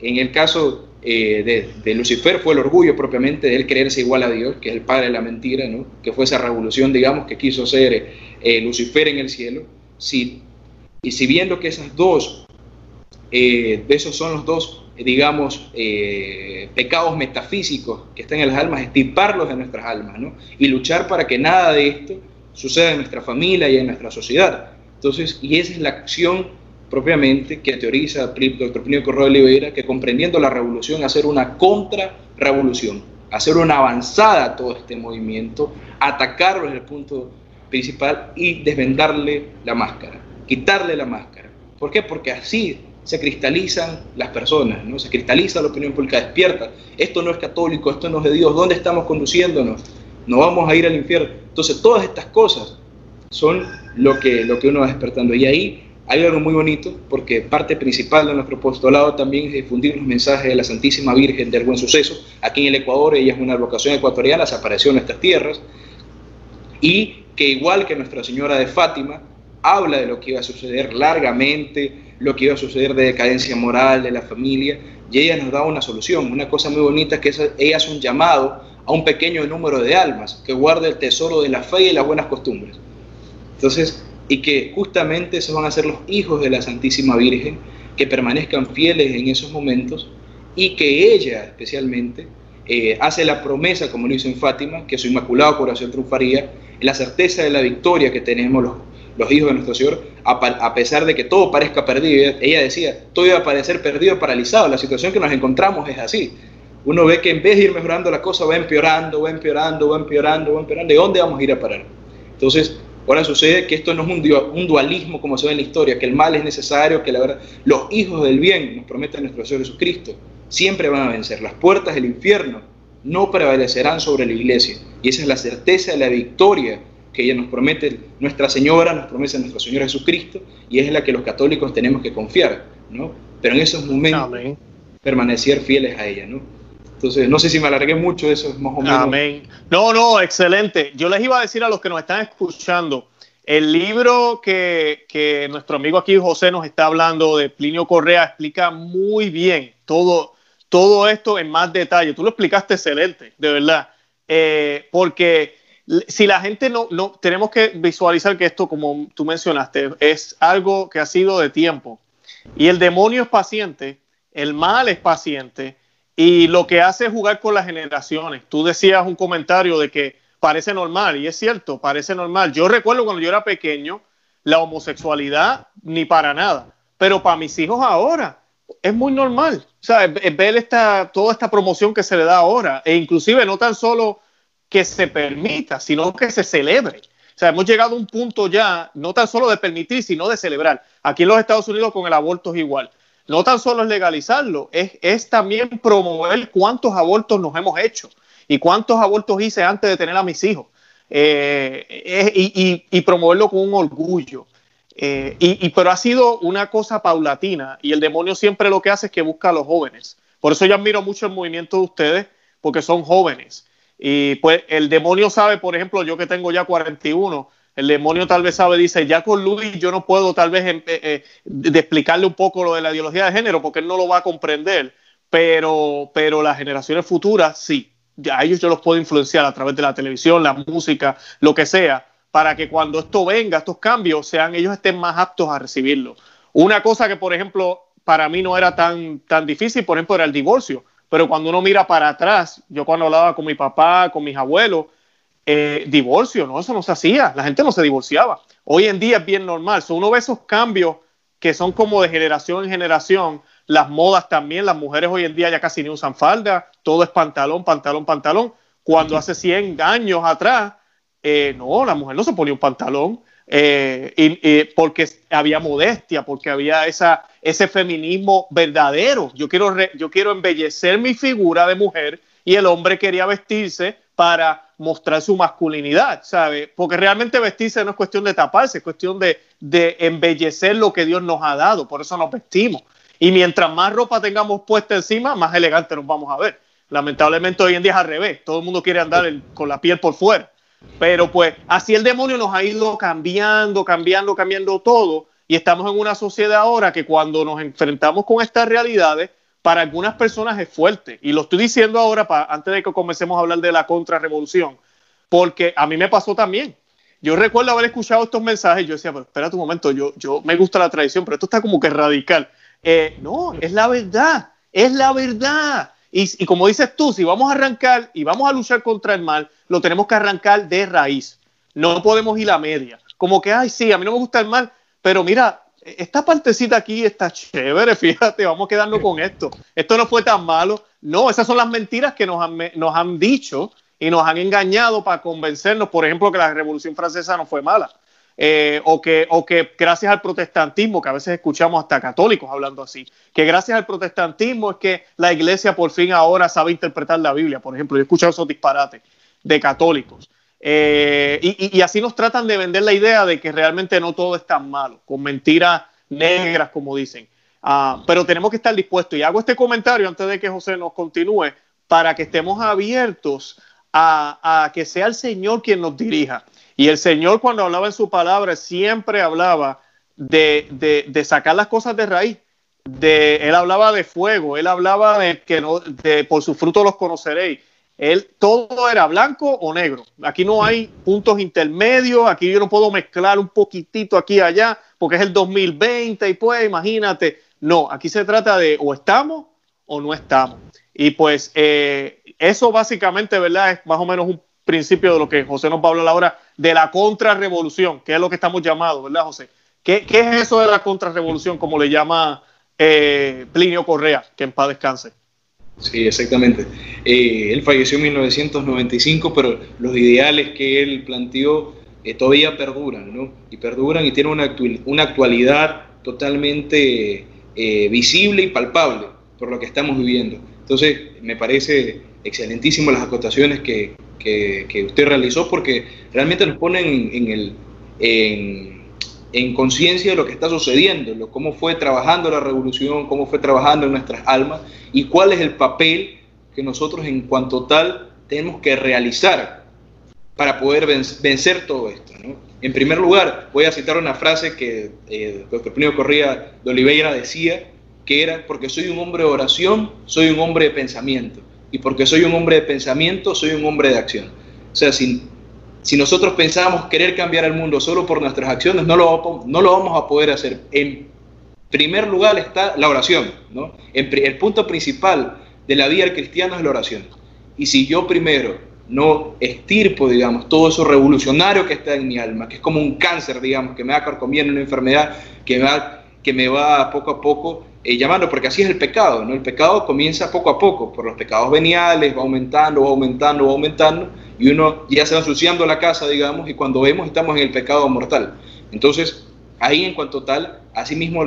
en el caso eh, de, de, Lucifer fue el orgullo propiamente de él creerse igual a Dios, que es el padre de la mentira, ¿no? que fue esa revolución, digamos, que quiso ser eh, Lucifer en el cielo. Si, y si viendo que esas dos, de esos son los dos digamos, eh, pecados metafísicos que están en las almas, estirparlos de nuestras almas, ¿no? Y luchar para que nada de esto suceda en nuestra familia y en nuestra sociedad. Entonces, y esa es la acción propiamente que teoriza el doctor Plinio Correo de Oliveira, que comprendiendo la revolución, hacer una contra-revolución, hacer una avanzada a todo este movimiento, atacarlo desde el punto principal y desvendarle la máscara, quitarle la máscara. ¿Por qué? Porque así se cristalizan las personas, ¿no? se cristaliza la opinión pública despierta. Esto no es católico, esto no es de Dios, ¿dónde estamos conduciéndonos? No vamos a ir al infierno. Entonces, todas estas cosas son lo que, lo que uno va despertando. Y ahí hay algo muy bonito, porque parte principal de nuestro apostolado también es difundir los mensajes de la Santísima Virgen del Buen Suceso. Aquí en el Ecuador, ella es una vocación ecuatoriana, se apareció en nuestras tierras, y que igual que Nuestra Señora de Fátima, habla de lo que iba a suceder largamente, lo que iba a suceder de decadencia moral de la familia, y ella nos da una solución, una cosa muy bonita que es, ella hace un llamado a un pequeño número de almas que guarde el tesoro de la fe y las buenas costumbres. Entonces, y que justamente esos van a ser los hijos de la Santísima Virgen, que permanezcan fieles en esos momentos y que ella especialmente eh, hace la promesa, como lo hizo en Fátima, que su inmaculado corazón triunfaría, la certeza de la victoria que tenemos los hijos de nuestro Señor, a, pesar de que todo parezca perdido. Ella decía, todo iba a parecer perdido, paralizado. La situación que nos encontramos es así. Uno ve que en vez de ir mejorando la cosa, va empeorando, va empeorando, va empeorando, va empeorando. ¿De dónde vamos a ir a parar? Entonces, ahora sucede que esto no es un, dualismo como se ve en la historia, que el mal es necesario, que la verdad, los hijos del bien, nos promete nuestro Señor Jesucristo, siempre van a vencer. Las puertas del infierno no prevalecerán sobre la iglesia. Y esa es la certeza de la victoria que ella nos promete Nuestra Señora, nos promete Nuestro Señor Jesucristo, y es la que los católicos tenemos que confiar, ¿no? Pero en esos momentos permanecer fieles a ella, ¿no? Entonces, no sé si me alargué mucho, eso es más o menos. Amén. No, no, excelente. Yo les iba a decir a los que nos están escuchando, el libro que, que nuestro amigo aquí José nos está hablando de Plinio Correa explica muy bien todo, todo esto en más detalle. Tú lo explicaste excelente, de verdad. Eh, porque si la gente no, no, tenemos que visualizar que esto, como tú mencionaste, es algo que ha sido de tiempo. Y el demonio es paciente, el mal es paciente, y lo que hace es jugar con las generaciones. Tú decías un comentario de que parece normal, y es cierto, parece normal. Yo recuerdo cuando yo era pequeño, la homosexualidad ni para nada, pero para mis hijos ahora es muy normal. O sea, ver esta, toda esta promoción que se le da ahora, e inclusive no tan solo que se permita, sino que se celebre. O sea, hemos llegado a un punto ya, no tan solo de permitir, sino de celebrar. Aquí en los Estados Unidos con el aborto es igual. no tan solo es legalizarlo, es, es también promover cuántos abortos nos hemos hecho y cuántos abortos hice antes de tener a mis hijos. Eh, y, promoverlo con un orgullo. Eh, y, pero ha sido una cosa paulatina y el demonio siempre lo que hace es que busca a los jóvenes. Por eso yo admiro mucho el movimiento de ustedes, porque son jóvenes. Y pues el demonio sabe, por ejemplo, yo que tengo ya 41, el demonio tal vez sabe, dice, ya con Luis yo no puedo tal vez eh, explicarle un poco lo de la ideología de género, porque él no lo va a comprender, pero, pero las generaciones futuras sí, ya ellos yo los puedo influenciar a través de la televisión, la música, lo que sea, para que cuando esto venga, estos cambios, sean ellos estén más aptos a recibirlo. Una cosa que, por ejemplo, para mí no era tan, tan difícil, por ejemplo, era el divorcio. Pero cuando uno mira para atrás, yo cuando hablaba con mi papá, con mis abuelos, eh, divorcio, no, eso no se hacía, la gente no se divorciaba. Hoy en día es bien normal, so, uno ve esos cambios que son como de generación en generación, las modas también, las mujeres hoy en día ya casi ni usan falda, todo es pantalón, pantalón, pantalón, cuando hace 100 años atrás, eh, no, la mujer no se ponía un pantalón, eh, y, porque había modestia, porque había esa, ese feminismo verdadero. Yo quiero, yo quiero embellecer mi figura de mujer y el hombre quería vestirse para mostrar su masculinidad, ¿sabe? Porque realmente vestirse no es cuestión de taparse, es cuestión de, de embellecer lo que Dios nos ha dado, por eso nos vestimos. Y mientras más ropa tengamos puesta encima, más elegante nos vamos a ver. Lamentablemente hoy en día es al revés, todo el mundo quiere andar con la piel por fuera. Pero pues así el demonio nos ha ido cambiando, cambiando, cambiando todo. Y estamos en una sociedad ahora que cuando nos enfrentamos con estas realidades, para algunas personas es fuerte. Y lo estoy diciendo ahora, antes de que comencemos a hablar de la contrarrevolución, porque a mí me pasó también. Yo recuerdo haber escuchado estos mensajes, yo decía, pero espera un momento, yo, yo me gusta la tradición, pero esto está como que radical. Eh, no, es la verdad, es la verdad. Y, como dices tú, si vamos a arrancar y vamos a luchar contra el mal, lo tenemos que arrancar de raíz. No podemos ir a media. Como que, ay, sí, a mí no me gusta el mal, pero mira, esta partecita aquí está chévere, fíjate, vamos a quedarnos con esto. Esto no fue tan malo. No, esas son las mentiras que nos han, nos han dicho y nos han engañado para convencernos, por ejemplo, que la Revolución Francesa no fue mala. Eh, o, que, o que gracias al protestantismo, que a veces escuchamos hasta católicos hablando así, que gracias al protestantismo es que la iglesia por fin ahora sabe interpretar la Biblia, por ejemplo, yo he escuchado esos disparates de católicos. Eh, y, así nos tratan de vender la idea de que realmente no todo es tan malo, con mentiras negras, como dicen. Ah, pero tenemos que estar dispuestos. Y hago este comentario antes de que José nos continúe, para que estemos abiertos a, que sea el Señor quien nos dirija. Y el Señor cuando hablaba en su palabra siempre hablaba de, de, sacar las cosas de raíz. De, él hablaba de fuego, él hablaba de que no, de, por su fruto los conoceréis él, todo era blanco o negro. Aquí no hay puntos intermedios, aquí yo no puedo mezclar un poquitito aquí y allá, porque es el 2020 y pues imagínate. No, aquí se trata de o estamos o no estamos. Y pues eh, eso básicamente, ¿verdad? Es más o menos un principio de lo que José nos va a hablar ahora de la contrarrevolución, que es lo que estamos llamados, ¿verdad, José? ¿Qué, es eso de la contrarrevolución, como le llama eh, Plinio Correa, que en paz descanse? Sí, exactamente. Eh, él falleció en 1995, pero los ideales que él planteó eh, todavía perduran, ¿no? Y perduran y tienen una, actualidad totalmente visible y palpable por lo que estamos viviendo. Entonces, me parece excelentísimo las acotaciones que, que, usted realizó porque realmente nos ponen en, el... En, en conciencia de lo que está sucediendo, cómo fue trabajando la revolución, cómo fue trabajando en nuestras almas y cuál es el papel que nosotros en cuanto tal tenemos que realizar para poder vencer todo esto. En primer lugar, voy a citar una frase que el eh, doctor Plinio Corría de Oliveira decía, que era, porque soy un hombre de oración, soy un hombre de pensamiento. Y porque soy un hombre de pensamiento, soy un hombre de acción. O sea, si, si nosotros pensamos querer cambiar el mundo solo por nuestras acciones, no lo, no lo vamos a poder hacer. En primer lugar está la oración. ¿no? El, punto principal de la vida cristiana es la oración. Y si yo primero no estirpo, digamos, todo eso revolucionario que está en mi alma, que es como un cáncer, digamos, que me va carcomiendo una enfermedad, que me va, que me va poco a poco eh, llamando, porque así es el pecado, ¿no? El pecado comienza poco a poco, por los pecados veniales, va aumentando, va aumentando, va aumentando, y uno ya se va ensuciando la casa, digamos, y cuando vemos estamos en el pecado mortal. Entonces, ahí en cuanto tal, asimismo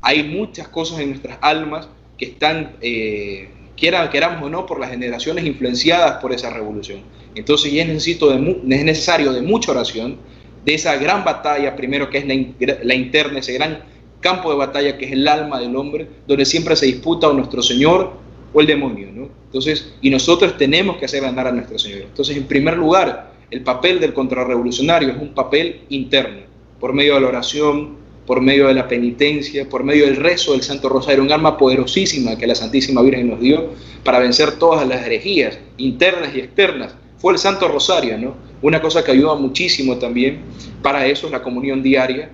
hay muchas cosas en nuestras almas que están, eh, queramos o no, por las generaciones influenciadas por esa revolución. Entonces ya es, necesito es necesario de mucha oración, de esa gran batalla, primero que es la, la interna, ese gran campo de batalla que es el alma del hombre, donde siempre se disputa o nuestro Señor o el demonio, ¿no? Entonces, y nosotros tenemos que hacer ganar a nuestro Señor. Entonces, en primer lugar, el papel del contrarrevolucionario es un papel interno, por medio de la oración, por medio de la penitencia, por medio del rezo del Santo Rosario, un arma poderosísima que la Santísima Virgen nos dio para vencer todas las herejías internas y externas. Fue el Santo Rosario, ¿no? Una cosa que ayuda muchísimo también para eso es la comunión diaria,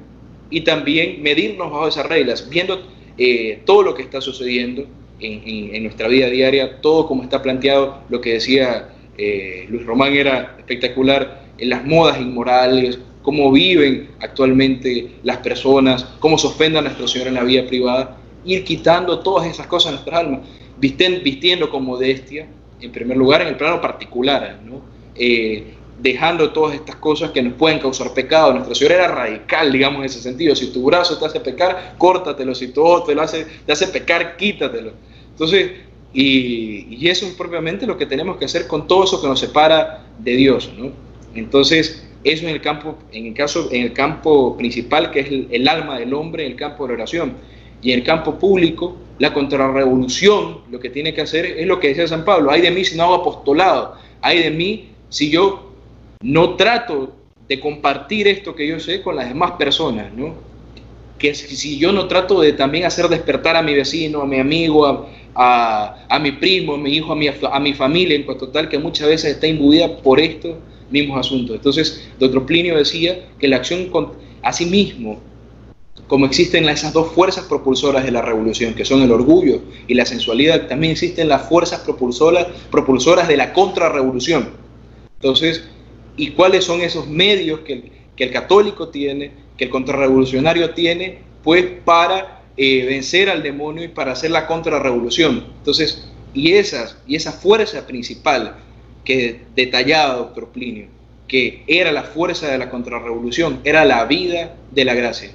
y también medirnos bajo esas reglas, viendo eh, todo lo que está sucediendo en, nuestra vida diaria, todo como está planteado, lo que decía eh, Luis Román era espectacular, en las modas inmorales, cómo viven actualmente las personas, cómo se ofenden a nuestro Señor en la vida privada, ir quitando todas esas cosas en nuestras almas, vistiendo con modestia, en primer lugar, en el plano particular, ¿no? Eh, dejando todas estas cosas que nos pueden causar pecado. Nuestra Señor era radical, digamos, en ese sentido. Si tu brazo te hace pecar, córtatelo. Si tu ojo te, lo hace, te hace pecar, quítatelo. Entonces, y, eso es propiamente lo que tenemos que hacer con todo eso que nos separa de Dios, ¿no? Entonces, eso en el campo, en el caso, en el campo principal, que es el, alma del hombre, en el campo de la oración. Y en el campo público, la contrarrevolución, lo que tiene que hacer es lo que decía San Pablo, hay de mí si no hago apostolado, hay de mí si yo no trato de compartir esto que yo sé con las demás personas, ¿no? Que si yo no trato de también hacer despertar a mi vecino, a mi amigo, a, mi primo, a mi hijo, a mi, a mi familia, en cuanto tal, que muchas veces está imbuida por estos mismos asuntos. Entonces, doctor Plinio decía que la acción con, a sí mismo, como existen esas dos fuerzas propulsoras de la revolución, que son el orgullo y la sensualidad, también existen las fuerzas propulsoras, propulsoras de la contrarrevolución. Entonces, y cuáles son esos medios que, el católico tiene, que el contrarrevolucionario tiene, pues para eh, vencer al demonio y para hacer la contrarrevolución. Entonces, y, esas, y esa fuerza principal que detallaba doctor Plinio, que era la fuerza de la contrarrevolución, era la vida de la gracia.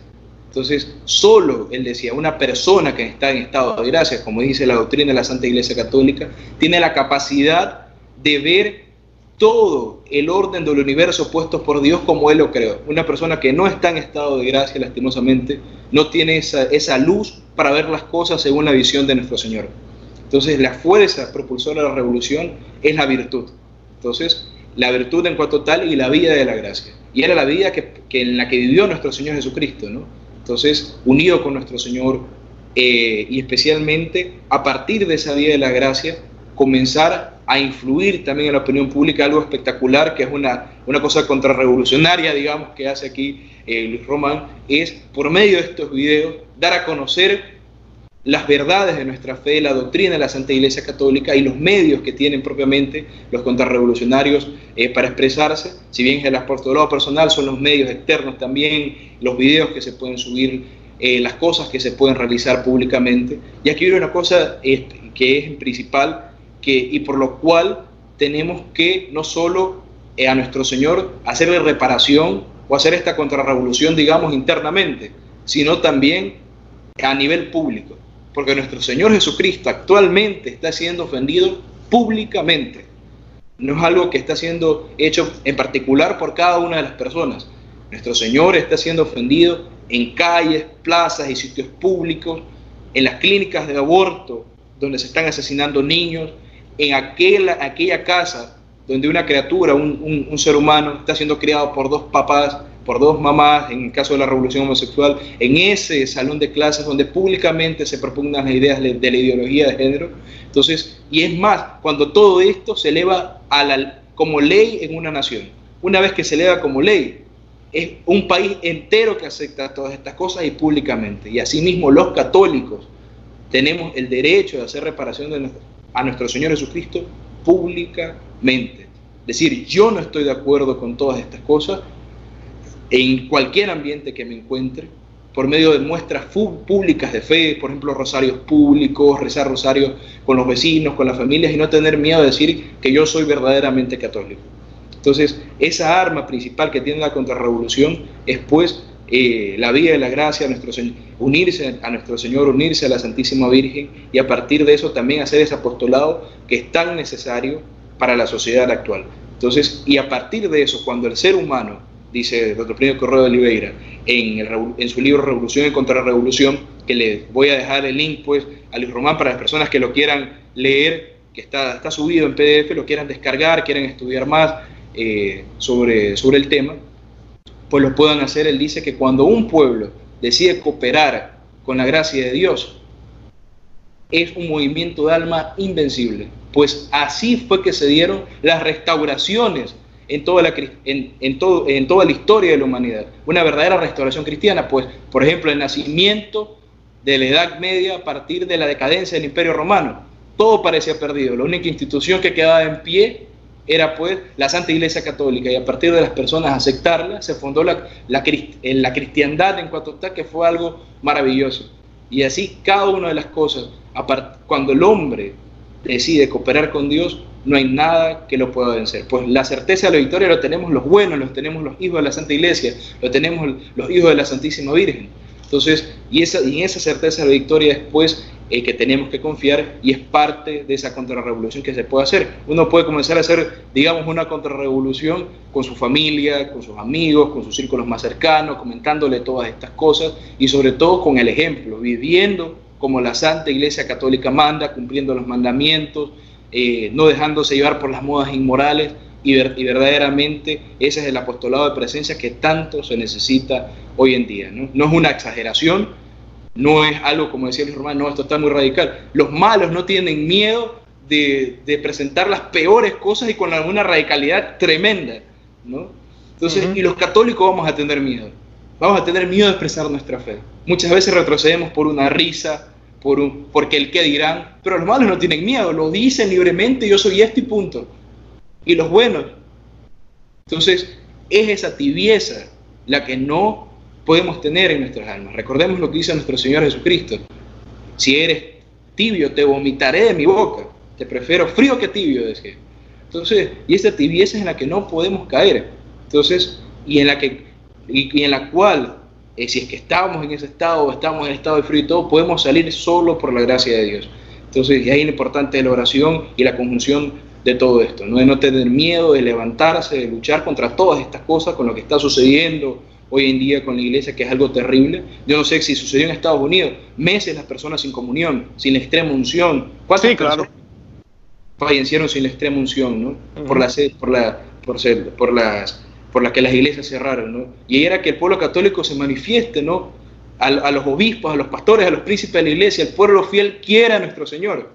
Entonces, solo, él decía, una persona que está en estado de gracia, como dice la doctrina de la Santa Iglesia Católica, tiene la capacidad de ver todo el orden del universo puesto por Dios como Él lo creó. Una persona que no está en estado de gracia, lastimosamente, no tiene esa, esa luz para ver las cosas según la visión de nuestro Señor. Entonces, la fuerza propulsora de la revolución es la virtud. Entonces, la virtud en cuanto tal y la vida de la gracia. Y era la vida que, en la que vivió nuestro Señor Jesucristo, ¿no? Entonces, unido con nuestro Señor eh, y especialmente a partir de esa vida de la gracia, comenzar a influir también en la opinión pública, algo espectacular, que es una, una cosa contrarrevolucionaria, digamos, que hace aquí eh, Luis Román, es por medio de estos videos dar a conocer las verdades de nuestra fe, la doctrina de la Santa Iglesia Católica y los medios que tienen propiamente los contrarrevolucionarios eh, para expresarse. Si bien el apostolado personal son los medios externos también, los videos que se pueden subir, eh, las cosas que se pueden realizar públicamente. Y aquí hay una cosa que es principal, y por lo cual tenemos que no solo eh, a nuestro Señor hacerle reparación o hacer esta contrarrevolución, digamos, internamente, sino también a nivel público. Porque nuestro Señor Jesucristo actualmente está siendo ofendido públicamente. No es algo que está siendo hecho en particular por cada una de las personas. Nuestro Señor está siendo ofendido en calles, plazas y sitios públicos, en las clínicas de aborto, donde se están asesinando niños, en aquella, aquella casa donde una criatura, un, un, ser humano, está siendo criado por dos papás, por dos mamás, en el caso de la revolución homosexual, en ese salón de clases donde públicamente se propugnan las ideas de la ideología de género. Entonces, y es más, cuando todo esto se eleva a la, como ley en una nación, una vez que se eleva como ley, es un país entero que acepta todas estas cosas y públicamente. Y asimismo los católicos tenemos el derecho de hacer reparación de nuestras a nuestro Señor Jesucristo públicamente. Decir, yo no estoy de acuerdo con todas estas cosas en cualquier ambiente que me encuentre, por medio de muestras públicas de fe, por ejemplo, rosarios públicos, rezar rosarios con los vecinos, con las familias y no tener miedo de decir que yo soy verdaderamente católico. Entonces, esa arma principal que tiene la contrarrevolución es pues eh, la vida de la gracia, nuestro unirse a nuestro Señor, unirse a la Santísima Virgen y a partir de eso también hacer ese apostolado que es tan necesario para la sociedad actual. Entonces, y a partir de eso, cuando el ser humano, dice el doctor Plinio Correo de Oliveira, en, su libro Revolución y Contrarrevolución, que le voy a dejar el link pues a Luis Román para las personas que lo quieran leer, que está, está subido en PDF, lo quieran descargar, quieren estudiar más eh, sobre, sobre el tema, pues lo puedan hacer. Él dice que cuando un pueblo decide cooperar con la gracia de Dios, es un movimiento de alma invencible. Pues así fue que se dieron las restauraciones en toda, la, en, todo, en toda la historia de la humanidad. Una verdadera restauración cristiana, pues, por ejemplo, el nacimiento de la Edad Media a partir de la decadencia del Imperio Romano. Todo parecía perdido. La única institución que quedaba en pie era pues la Santa Iglesia Católica y a partir de las personas aceptarla se fundó la, la, la cristiandad en está que fue algo maravilloso. Y así cada una de las cosas, cuando el hombre decide cooperar con Dios, no hay nada que lo pueda vencer. Pues la certeza de la victoria lo tenemos los buenos, lo tenemos los hijos de la Santa Iglesia, lo tenemos los hijos de la Santísima Virgen. Entonces, y, esa, y esa certeza de la victoria después eh, que tenemos que confiar y es parte de esa contrarrevolución que se puede hacer. Uno puede comenzar a hacer, digamos, una contrarrevolución con su familia, con sus amigos, con sus círculos más cercanos, comentándole todas estas cosas y sobre todo con el ejemplo, viviendo como la Santa Iglesia Católica manda, cumpliendo los mandamientos, eh, no dejándose llevar por las modas inmorales y, verdaderamente ese es el apostolado de presencia que tanto se necesita hoy en día. No es una exageración, no es algo, como decía Luis Román, no, esto está muy radical. Los malos no tienen miedo de, presentar las peores cosas y con alguna radicalidad tremenda, ¿no? Entonces, y los católicos vamos a tener miedo. Vamos a tener miedo de expresar nuestra fe. Muchas veces retrocedemos por una risa, por un, porque el qué dirán, pero los malos no tienen miedo, lo dicen libremente, yo soy este y punto. Y los buenos. Entonces, es esa tibieza la que no podemos tener en nuestras almas. Recordemos lo que dice nuestro Señor Jesucristo. Si eres tibio, te vomitaré de mi boca. Te prefiero frío que tibio, decía. Entonces, y esta tibieza es en la que no podemos caer. Entonces, y en la que y, en la cual eh, si es que estamos en ese estado o estamos en estado de frío y todo, podemos salir solo por la gracia de Dios. Entonces, y ahí es importante la oración y la conjunción de todo esto, ¿no? de no tener miedo, de levantarse, de luchar contra todas estas cosas, con lo que está sucediendo, hoy en día con la iglesia, que es algo terrible. Yo no sé si sucedió en Estados Unidos, meses las personas sin comunión, sin la extrema unción. ¿Cuántas sí, claro. fallecieron sin la extrema unción, ¿no? Por la por la por ser, por las por las que las iglesias cerraron, ¿no? Y era que el pueblo católico se manifieste, ¿no? A, a, los obispos, a los pastores, a los príncipes de la iglesia, el pueblo fiel quiera a nuestro Señor.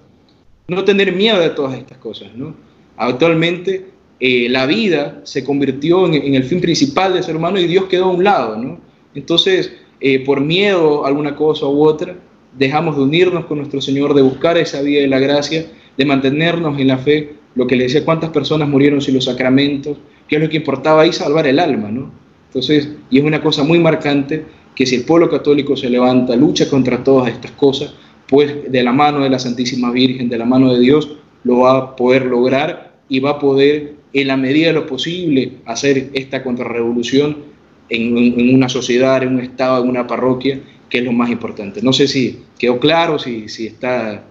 No tener miedo de todas estas cosas, ¿no? Actualmente eh, la vida se convirtió en, el fin principal del ser humano y Dios quedó a un lado, ¿no? Entonces, eh, por miedo a alguna cosa u otra, dejamos de unirnos con nuestro Señor, de buscar esa vida de la gracia, de mantenernos en la fe, lo que le decía, cuántas personas murieron sin los sacramentos, que es lo que importaba ahí, salvar el alma, ¿no? Entonces, y es una cosa muy marcante que si el pueblo católico se levanta, lucha contra todas estas cosas, pues de la mano de la Santísima Virgen, de la mano de Dios, lo va a poder lograr y va a poder en la medida de lo posible, hacer esta contrarrevolución en, una sociedad, en un estado, en una parroquia, que es lo más importante. No sé si quedó claro, si, si está...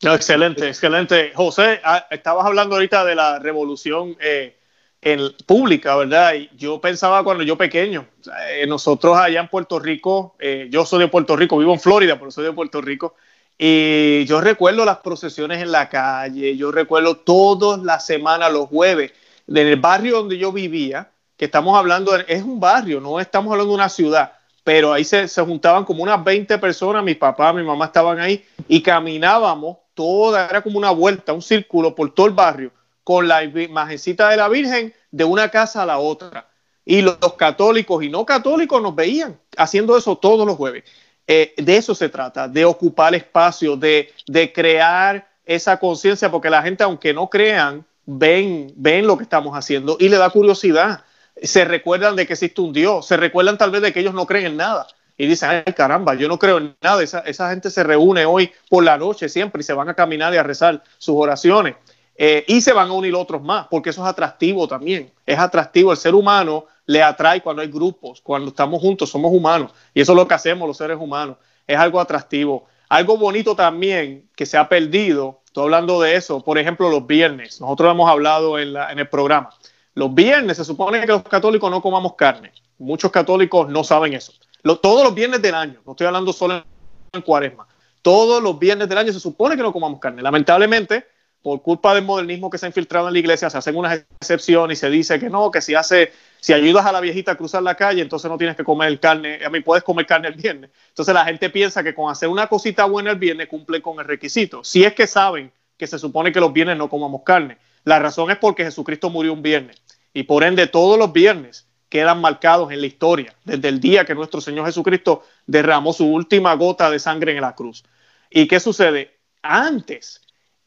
Excelente, excelente. José, ah, estabas hablando ahorita de la revolución eh, en, pública, ¿verdad? Y yo pensaba cuando yo pequeño, eh, nosotros allá en Puerto Rico, eh, yo soy de Puerto Rico, vivo en Florida, pero soy de Puerto Rico, y yo recuerdo las procesiones en la calle, yo recuerdo todas las semanas, los jueves, en el barrio donde yo vivía, que estamos hablando, es un barrio, no estamos hablando de una ciudad, pero ahí se, juntaban como unas 20 personas, mi papá, mi mamá estaban ahí, y caminábamos toda, era como una vuelta, un círculo por todo el barrio, con la imagencita de la Virgen de una casa a la otra. Y los católicos y no católicos nos veían haciendo eso todos los jueves. Eh, de eso se trata, de ocupar espacio, de, de crear esa conciencia, porque la gente, aunque no crean, ven, ven lo que estamos haciendo y le da curiosidad. Se recuerdan de que existe un Dios, se recuerdan tal vez de que ellos no creen en nada. Y dicen, ay caramba, yo no creo en nada. Esa, esa gente se reúne hoy por la noche siempre y se van a caminar y a rezar sus oraciones. Eh, y se van a unir otros más, porque eso es atractivo también. Es atractivo. El ser humano le atrae cuando hay grupos, cuando estamos juntos, somos humanos. Y eso es lo que hacemos los seres humanos. Es algo atractivo. Algo bonito también que se ha perdido, estoy hablando de eso, por ejemplo, los viernes. Nosotros hemos hablado en, en el programa. Los viernes se supone que los católicos no comamos carne. Muchos católicos no saben eso. todos los viernes del año, no estoy hablando solo en cuaresma, todos los viernes del año se supone que no comamos carne. Lamentablemente, por culpa del modernismo que se ha infiltrado en la iglesia, se hacen unas excepciones y se dice que no, que si hace, si ayudas a la viejita a cruzar la calle, entonces no tienes que comer carne, a mí puedes comer carne el viernes. Entonces la gente piensa que con hacer una cosita buena el viernes cumple con el requisito. Si es que saben que se supone que los viernes no comamos carne. La razón es porque Jesucristo murió un viernes y por ende todos los viernes quedan marcados en la historia, desde el día que nuestro Señor Jesucristo derramó su última gota de sangre en la cruz. ¿Y qué sucede? Antes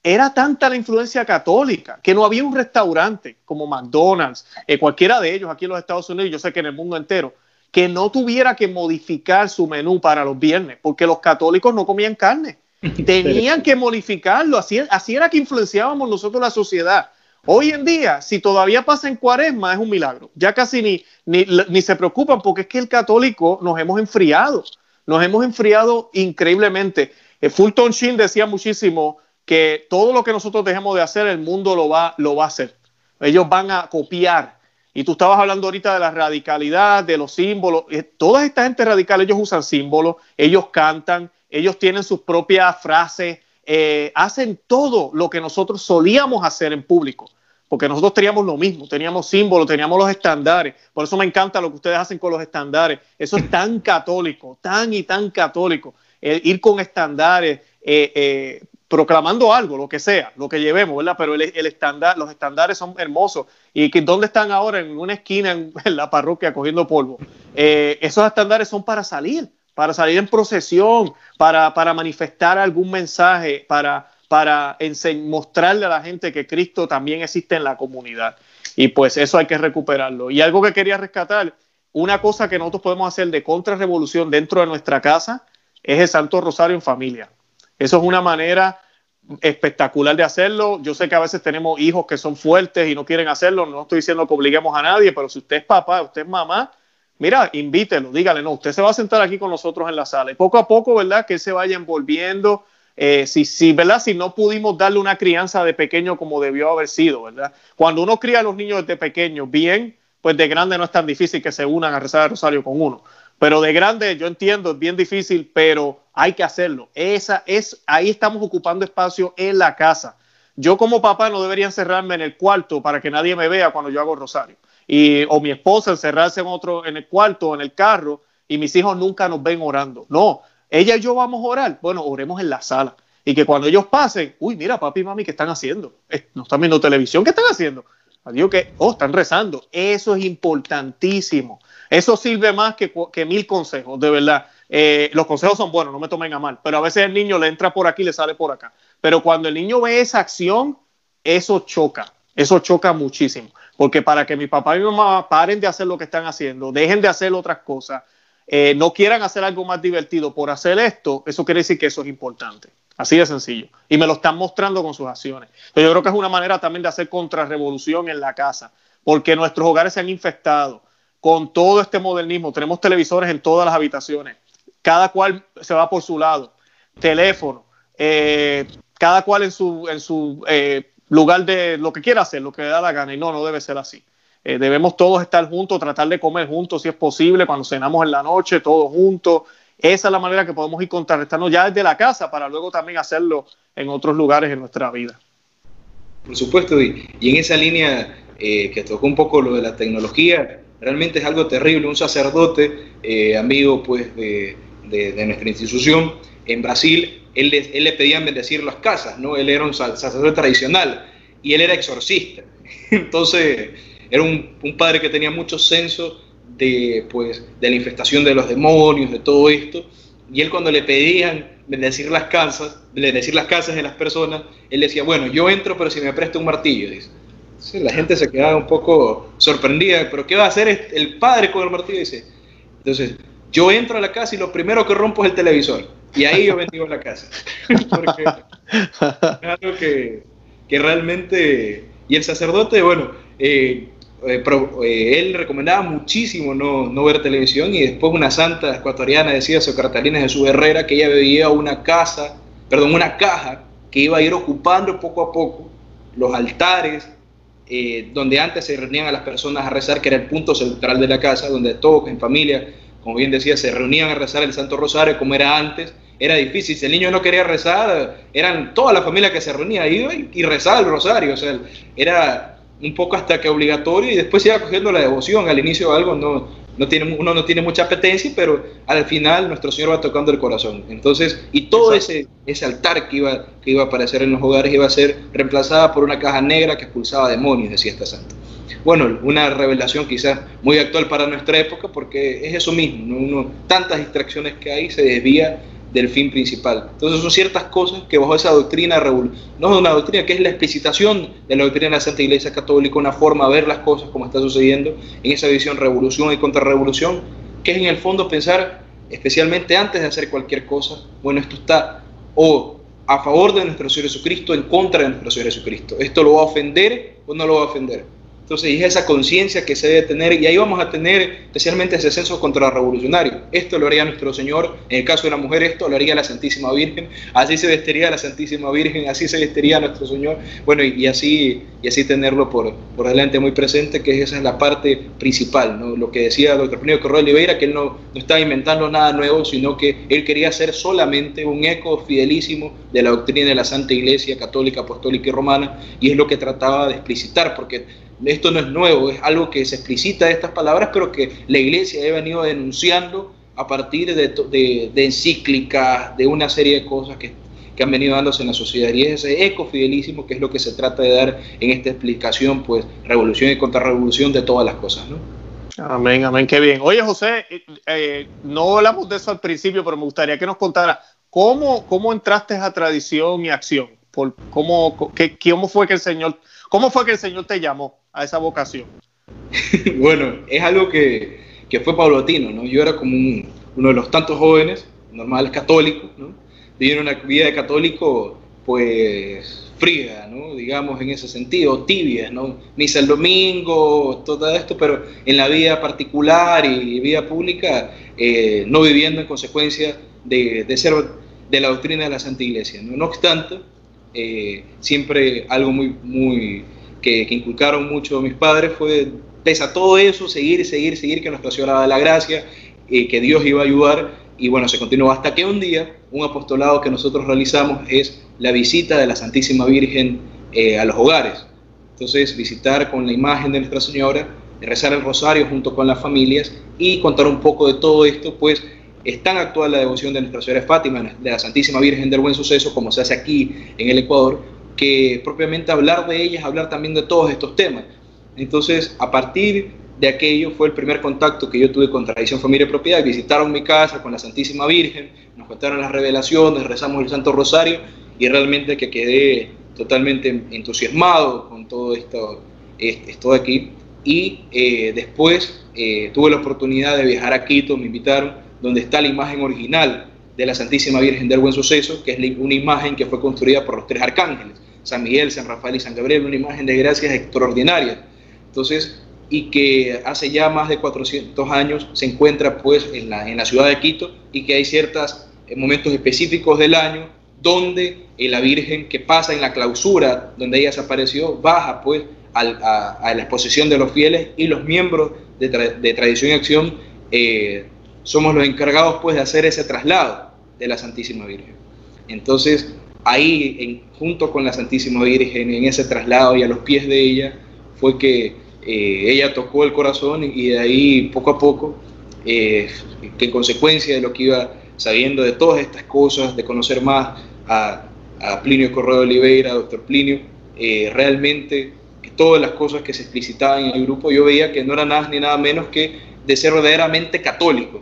era tanta la influencia católica que no había un restaurante como McDonald's, eh, cualquiera de ellos aquí en los Estados Unidos, yo sé que en el mundo entero, que no tuviera que modificar su menú para los viernes, porque los católicos no comían carne. Tenían que modificarlo, así, así era que influenciábamos nosotros la sociedad. Hoy en día, si todavía pasa en cuaresma, es un milagro. Ya casi ni, ni, se preocupan porque es que el católico nos hemos enfriado, nos hemos enfriado increíblemente. Eh, Fulton Sheen decía muchísimo que todo lo que nosotros dejemos de hacer, el mundo lo va, lo va a hacer. Ellos van a copiar. Y tú estabas hablando ahorita de la radicalidad, de los símbolos. Eh, toda esta gente radical, ellos usan símbolos, ellos cantan, ellos tienen sus propias frases, eh, hacen todo lo que nosotros solíamos hacer en público, porque nosotros teníamos lo mismo, teníamos símbolos, teníamos los estándares, por eso me encanta lo que ustedes hacen con los estándares, eso es tan católico, tan y tan católico, ir con estándares, eh, eh, proclamando algo, lo que sea, lo que llevemos, ¿verdad? Pero el, los estándares son hermosos. ¿Y que, dónde están ahora? En una esquina en, la parroquia cogiendo polvo. esos estándares son para salir, para salir en procesión, para, manifestar algún mensaje, para, para mostrarle a la gente que Cristo también existe en la comunidad. Y pues eso hay que recuperarlo. Y algo que quería rescatar, una cosa que nosotros podemos hacer de contrarrevolución dentro de nuestra casa es el Santo Rosario en familia. Eso es una manera espectacular de hacerlo. Yo sé que a veces tenemos hijos que son fuertes y no quieren hacerlo. No estoy diciendo que obliguemos a nadie, pero si usted es papá, usted es mamá, mira, invítelo, dígale, no, usted se va a sentar aquí con nosotros en la sala. Y poco a poco, ¿verdad? Que se vaya envolviendo. Eh, si, si, ¿verdad? Si no pudimos darle una crianza de pequeño como debió haber sido, ¿verdad? Cuando uno cría a los niños desde pequeños bien, pues de grande no es tan difícil que se unan a rezar el rosario con uno. Pero de grande, yo entiendo, es bien difícil, pero hay que hacerlo. Esa es, ahí estamos ocupando espacio en la casa. Yo como papá no debería encerrarme en el cuarto para que nadie me vea cuando yo hago rosario y, o mi esposa encerrarse en otro, en el cuarto, en el carro, y mis hijos nunca nos ven orando. No, ella y yo vamos a orar. Bueno, oremos en la sala. Y que cuando ellos pasen, uy, mira, papi y mami, ¿qué están haciendo? No están viendo televisión, ¿qué están haciendo? Digo que, oh, están rezando. Eso es importantísimo. Eso sirve más que mil consejos, de verdad. Eh, los consejos son buenos, no me tomen a mal, pero a veces el niño le entra por aquí y le sale por acá. Pero cuando el niño ve esa acción, eso choca, eso choca muchísimo. Porque para que mi papá y mi mamá paren de hacer lo que están haciendo, dejen de hacer otras cosas, eh, no quieran hacer algo más divertido por hacer esto, eso quiere decir que eso es importante. Así de sencillo. Y me lo están mostrando con sus acciones. Pero yo creo que es una manera también de hacer contrarrevolución en la casa, porque nuestros hogares se han infectado con todo este modernismo. Tenemos televisores en todas las habitaciones. Cada cual se va por su lado. Teléfono. Eh, cada cual en su, en su eh, lugar de lo que quiera hacer, lo que le da la gana. Y no, no debe ser así. Eh, debemos todos estar juntos, tratar de comer juntos si es posible, cuando cenamos en la noche, todos juntos. Esa es la manera que podemos ir contrarrestando ya desde la casa para luego también hacerlo en otros lugares en nuestra vida. Por supuesto, y, en esa línea eh, que tocó un poco lo de la tecnología, realmente es algo terrible. Un sacerdote, eh, amigo pues de, de, nuestra institución, en Brasil, él le, él le pedían bendecir las casas, ¿no? Él era un sacerdote tradicional y él era exorcista. Entonces, era un, un, padre que tenía mucho senso de, pues, de la infestación de los demonios, de todo esto. Y él cuando le pedían bendecir las casas, bendecir las casas de las personas, él decía, bueno, yo entro, pero si me presta un martillo, dice. la gente se quedaba un poco sorprendida, pero ¿qué va a hacer el padre con el martillo? Dice, entonces, yo entro a la casa y lo primero que rompo es el televisor. Y ahí yo bendigo la casa. Porque que, realmente... Y el sacerdote, bueno, eh, eh, eh, él recomendaba muchísimo no, no, ver televisión y después una santa ecuatoriana decía, Catalina Jesús Herrera, que ella veía una casa, perdón, una caja que iba a ir ocupando poco a poco los altares donde antes se reunían a las personas a rezar, que era el punto central de la casa, donde todos en familia, como bien decía, se reunían a rezar el Santo Rosario como era antes. Era difícil, si el niño no quería rezar, eran toda la familia que se reunía y, y rezaba el rosario. O sea, era un poco hasta que obligatorio y después se iba cogiendo la devoción. Al inicio algo no, no tiene, uno no tiene mucha apetencia, pero al final nuestro Señor va tocando el corazón. Entonces, y todo ese, ese altar que iba, que iba a aparecer en los hogares iba a ser reemplazada por una caja negra que expulsaba demonios, decía esta santa. Bueno, una revelación quizás muy actual para nuestra época, porque es eso mismo, Uno, tantas distracciones que hay, se desvía del fin principal. Entonces son ciertas cosas que bajo esa doctrina, no es una doctrina, que es la explicitación de la doctrina de la Santa Iglesia Católica, una forma de ver las cosas como está sucediendo en esa visión revolución y contrarrevolución, que es en el fondo pensar, especialmente antes de hacer cualquier cosa, bueno, esto está o a favor de nuestro Señor Jesucristo, en contra de nuestro Señor Jesucristo. ¿Esto lo va a ofender o no lo va a ofender? Entonces, es esa conciencia que se debe tener, y ahí vamos a tener especialmente ese censo contrarrevolucionario. Esto lo haría nuestro Señor, en el caso de la mujer, esto lo haría la Santísima Virgen, así se vestiría la Santísima Virgen, así se vestiría nuestro Señor, bueno, y, así, y así tenerlo por, por delante muy presente, que esa es la parte principal, ¿no? lo que decía el doctor Plinio Correa Oliveira, que él no, no estaba inventando nada nuevo, sino que él quería ser solamente un eco fidelísimo de la doctrina de la Santa Iglesia Católica, Apostólica y Romana, y es lo que trataba de explicitar, porque esto no es nuevo, es algo que se explicita de estas palabras, pero que la iglesia ha venido denunciando a partir de, encíclicas, de una serie de cosas que, han venido dándose en la sociedad. Y es ese eco fidelísimo que es lo que se trata de dar en esta explicación, pues, revolución y contrarrevolución de todas las cosas, ¿no? Amén, amén, qué bien. Oye, José, eh, eh, no hablamos de eso al principio, pero me gustaría que nos contara cómo, cómo entraste a tradición y acción. Por, cómo, qué, ¿Cómo fue que el Señor, cómo fue que el Señor te llamó? A esa vocación? bueno, es algo que, que, fue paulatino, ¿no? Yo era como uno de los tantos jóvenes, normales católicos, ¿no? Vivieron una vida de católico, pues, fría, ¿no? Digamos, en ese sentido, tibia, ¿no? Misa el domingo, todo esto, pero en la vida particular y vida pública, eh, no viviendo en consecuencia de, de, ser de la doctrina de la Santa Iglesia, ¿no? No obstante, eh, siempre algo muy, muy que, inculcaron mucho mis padres fue, pese a todo eso, seguir, seguir, seguir, que Nuestra Señora da la gracia, eh, que Dios iba a ayudar, y bueno, se continuó hasta que un día un apostolado que nosotros realizamos es la visita de la Santísima Virgen eh, a los hogares. Entonces, visitar con la imagen de Nuestra Señora, rezar el rosario junto con las familias y contar un poco de todo esto, pues es tan actual la devoción de Nuestra Señora Fátima, de la Santísima Virgen del Buen Suceso, como se hace aquí en el Ecuador, que propiamente hablar de ellas, hablar también de todos estos temas. Entonces, a partir de aquello fue el primer contacto que yo tuve con Tradición Familia y Propiedad. Visitaron mi casa con la Santísima Virgen, nos contaron las revelaciones, rezamos el Santo Rosario y realmente que quedé totalmente entusiasmado con todo esto, esto de aquí. Y eh, después eh, tuve la oportunidad de viajar a Quito, me invitaron, donde está la imagen original de la Santísima Virgen del Buen Suceso, que es una imagen que fue construida por los tres arcángeles, San Miguel, San Rafael y San Gabriel, una imagen de gracias extraordinaria. Entonces, y que hace ya más de 400 años se encuentra pues en la, en la ciudad de Quito y que hay ciertos eh, momentos específicos del año donde eh, la Virgen que pasa en la clausura, donde ella desapareció, baja pues a, la exposición de los fieles y los miembros de, de Tradición y Acción eh, somos los encargados pues de hacer ese traslado de la Santísima Virgen. Entonces, ahí, en, junto con la Santísima Virgen, en ese traslado y a los pies de ella, fue que eh, ella tocó el corazón y de ahí poco a poco, eh, que en consecuencia de lo que iba sabiendo de todas estas cosas, de conocer más a, Plinio Correo de Oliveira, doctor Plinio, eh, realmente todas las cosas que se explicitaban en el grupo, yo veía que no era nada ni nada menos que de ser verdaderamente católico.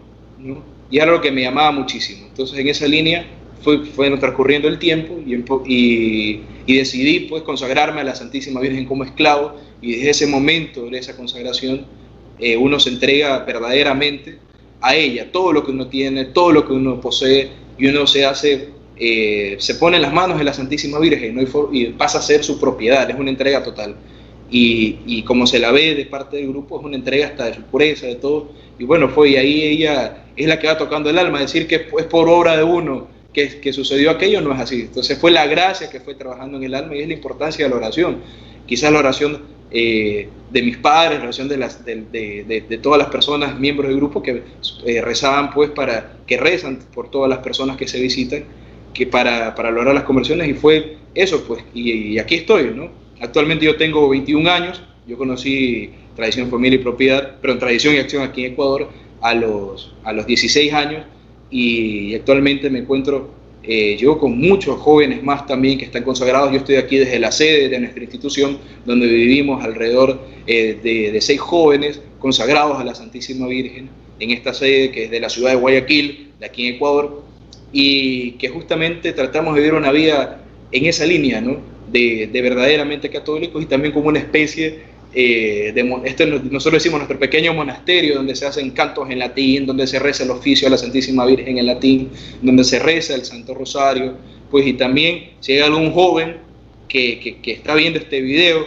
Y era lo que me llamaba muchísimo. Entonces, en esa línea fue, fue transcurriendo el tiempo y, y, decidí pues consagrarme a la Santísima Virgen como esclavo. Y desde ese momento, de esa consagración, eh, uno se entrega verdaderamente a ella, todo lo que uno tiene, todo lo que uno posee y uno se hace, eh, se pone en las manos de la Santísima Virgen y pasa a ser su propiedad, es una entrega total. Y, como se la ve de parte del grupo, es una entrega hasta de su pureza, de todo. Y bueno, fue, y ahí ella es la que va tocando el alma, decir que es por obra de uno que, que sucedió aquello no es así. Entonces fue la gracia que fue trabajando en el alma y es la importancia de la oración. Quizás la oración eh, de mis padres, la oración de, las, de, de, todas las personas, miembros del grupo que eh, rezaban, pues, para, que rezan por todas las personas que se visitan, que para, para lograr las conversiones, y fue eso, pues, y, y aquí estoy, ¿no? Actualmente yo tengo 21 años, yo conocí Tradición, Familia y Propiedad, pero Tradición y Acción aquí en Ecuador a los, a los 16 años y actualmente me encuentro eh, yo con muchos jóvenes más también que están consagrados. Yo estoy aquí desde la sede de nuestra institución, donde vivimos alrededor eh, de, de, seis jóvenes consagrados a la Santísima Virgen, en esta sede que es de la ciudad de Guayaquil, de aquí en Ecuador, y que justamente tratamos de vivir una vida en esa línea, ¿no? De, de verdaderamente católicos y también como una especie eh, este, nosotros decimos nuestro pequeño monasterio donde se hacen cantos en latín, donde se reza el oficio a la Santísima Virgen en latín, donde se reza el Santo Rosario, pues y también si hay algún joven que, que, está viendo este video,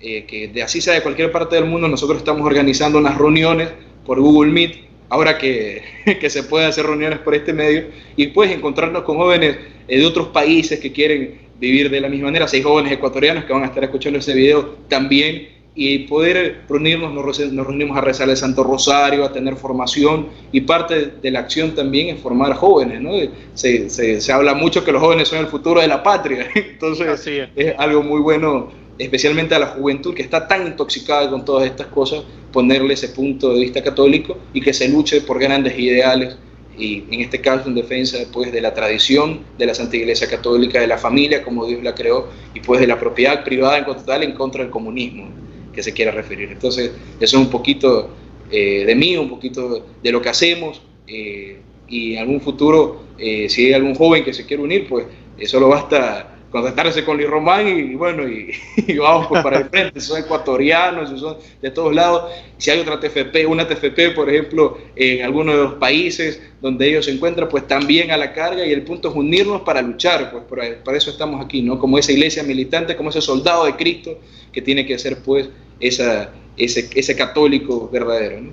eh, que de así sea de cualquier parte del mundo, nosotros estamos organizando unas reuniones por Google Meet, ahora que, que se puede hacer reuniones por este medio, y puedes encontrarnos con jóvenes eh, de otros países que quieren vivir de la misma manera, seis jóvenes ecuatorianos que van a estar escuchando ese video también y poder reunirnos, nos, reunimos a rezar el Santo Rosario, a tener formación y parte de la acción también es formar jóvenes, ¿no? Se, se, habla mucho que los jóvenes son el futuro de la patria, entonces es. algo muy bueno, especialmente a la juventud que está tan intoxicada con todas estas cosas, ponerle ese punto de vista católico y que se luche por grandes ideales y en este caso en defensa pues de la tradición de la Santa Iglesia Católica, de la familia como Dios la creó y pues de la propiedad privada en total en contra del comunismo que se quiera referir. Entonces, eso es un poquito eh, de mí, un poquito de lo que hacemos eh, y en algún futuro, eh, si hay algún joven que se quiere unir, pues solo basta contactarse con Luis Román y, bueno, y, vamos pues para el frente, son ecuatorianos, son de todos lados. Si hay otra TFP, una TFP, por ejemplo, en alguno de los países donde ellos se encuentran, pues también a la carga y el punto es unirnos para luchar, pues para, eso estamos aquí, ¿no? Como esa iglesia militante, como ese soldado de Cristo que tiene que ser pues esa, ese, ese católico verdadero, ¿no?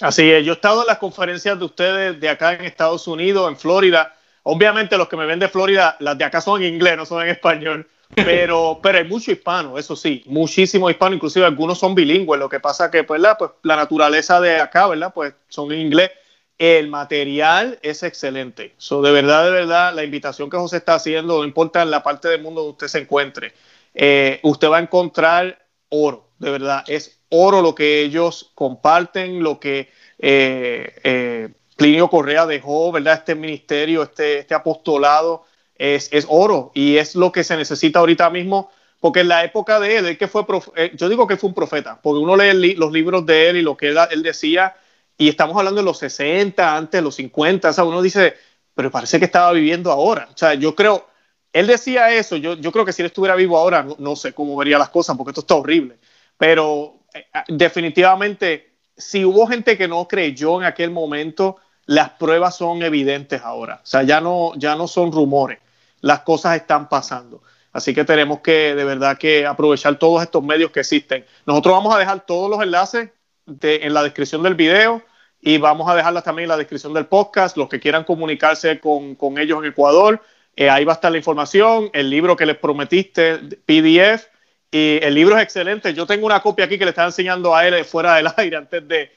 Así es, yo he estado en las conferencias de ustedes de acá en Estados Unidos, en Florida, Obviamente los que me ven de Florida, las de acá son en inglés, no son en español. Pero, pero hay mucho hispano, eso sí, muchísimo hispano, inclusive algunos son bilingües. Lo que pasa que pues, la, pues, la naturaleza de acá, ¿verdad? Pues son en inglés. El material es excelente. So, de verdad, de verdad, la invitación que José está haciendo, no importa en la parte del mundo donde usted se encuentre, eh, usted va a encontrar oro, de verdad. Es oro lo que ellos comparten, lo que eh, eh, Plinio Correa dejó, ¿verdad? Este ministerio, este, este apostolado es, es, oro y es lo que se necesita ahorita mismo, porque en la época de él, que fue, eh, yo digo que fue un profeta, porque uno lee los libros de él y lo que él, él, decía, y estamos hablando de los 60, antes los 50, o sea, uno dice, pero parece que estaba viviendo ahora. O sea, yo creo, él decía eso, yo, yo creo que si él estuviera vivo ahora, no, no sé cómo vería las cosas, porque esto está horrible, pero eh, definitivamente, si hubo gente que no creyó en aquel momento, las pruebas son evidentes ahora. O sea, ya no, ya no son rumores, las cosas están pasando. Así que tenemos que de verdad que aprovechar todos estos medios que existen. Nosotros vamos a dejar todos los enlaces en la descripción del video y vamos a dejarlas también en la descripción del podcast. Los que quieran comunicarse con, ellos en Ecuador, eh, ahí va a estar la información, el libro que les prometiste, PDF. Y el libro es excelente. Yo tengo una copia aquí que le estaba enseñando a él fuera del aire antes de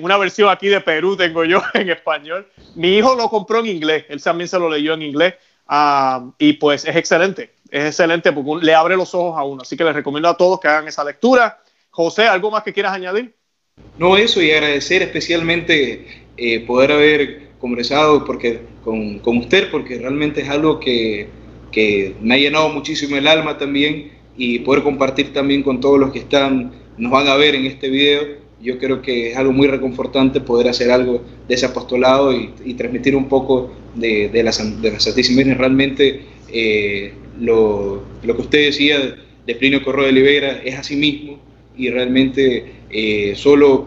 una versión aquí de Perú tengo yo en español. Mi hijo lo compró en inglés, él también se lo leyó en inglés ah, y pues es excelente, es excelente porque le abre los ojos a uno. Así que les recomiendo a todos que hagan esa lectura. José, ¿algo más que quieras añadir? No, eso y agradecer especialmente eh, poder haber conversado porque, con, con, usted, porque realmente es algo que, que me ha llenado muchísimo el alma también y poder compartir también con todos los que están, nos van a ver en este video yo creo que es algo muy reconfortante poder hacer algo de ese apostolado y, transmitir un poco de, de, la, de la Santísima Virgen. Realmente eh, lo, lo, que usted decía de Plinio Corro de Oliveira es así mismo y realmente eh, solo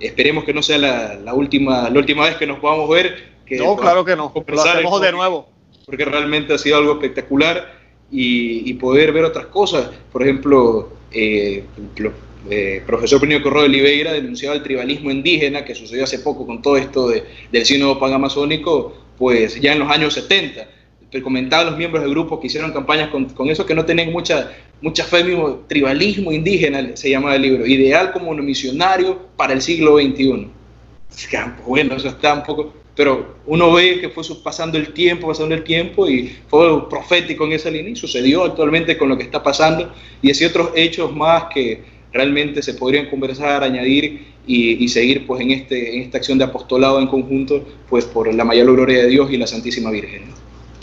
esperemos que no sea la, la, última, la última vez que nos podamos ver. Que no, claro que no, lo hacemos de nuevo. Porque realmente ha sido algo espectacular y, y poder ver otras cosas. Por ejemplo, eh, eh, profesor Plinio Corrado de Oliveira denunciaba el tribalismo indígena que sucedió hace poco con todo esto de, del sínodo panamazónico, pues ya en los años 70. Comentaban los miembros del grupo que hicieron campañas con, con eso que no tenían mucha, mucha fe mismo, tribalismo indígena se llama el libro, ideal como un misionario para el siglo XXI. Bueno, eso está un poco, pero uno ve que fue pasando el tiempo, pasando el tiempo y fue profético en esa línea y sucedió actualmente con lo que está pasando y así otros hechos más que realmente se podrían conversar, añadir y, seguir pues en, este, en esta acción de apostolado en conjunto, pues por la mayor gloria de Dios y la Santísima Virgen.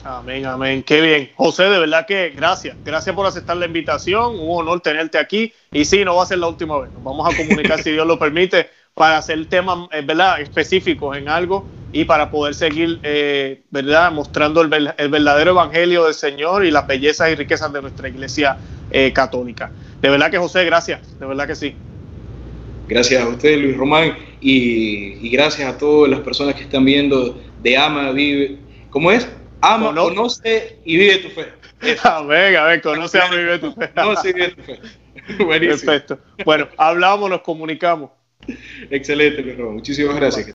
Amén, amén. Qué bien. José, de verdad que gracias. Gracias por aceptar la invitación. Un honor tenerte aquí. Y sí, no va a ser la última vez. Nos vamos a comunicar, si Dios lo permite, para hacer temas eh, ¿verdad? específicos en algo y para poder seguir eh, ¿verdad? mostrando el, el, verdadero evangelio del Señor y las bellezas y riquezas de nuestra iglesia eh, católica. De verdad que José, gracias, de verdad que sí. Gracias a usted, Luis Román, y, gracias a todas las personas que están viendo de Ama, Vive. ¿Cómo es? Ama, conoce y vive tu fe. Amén, a ver, conoce, ama y vive tu fe. conoce y vive tu fe. Buenísimo. Perfecto. Bueno, hablamos, nos comunicamos. Excelente, Luis Román. Muchísimas gracias.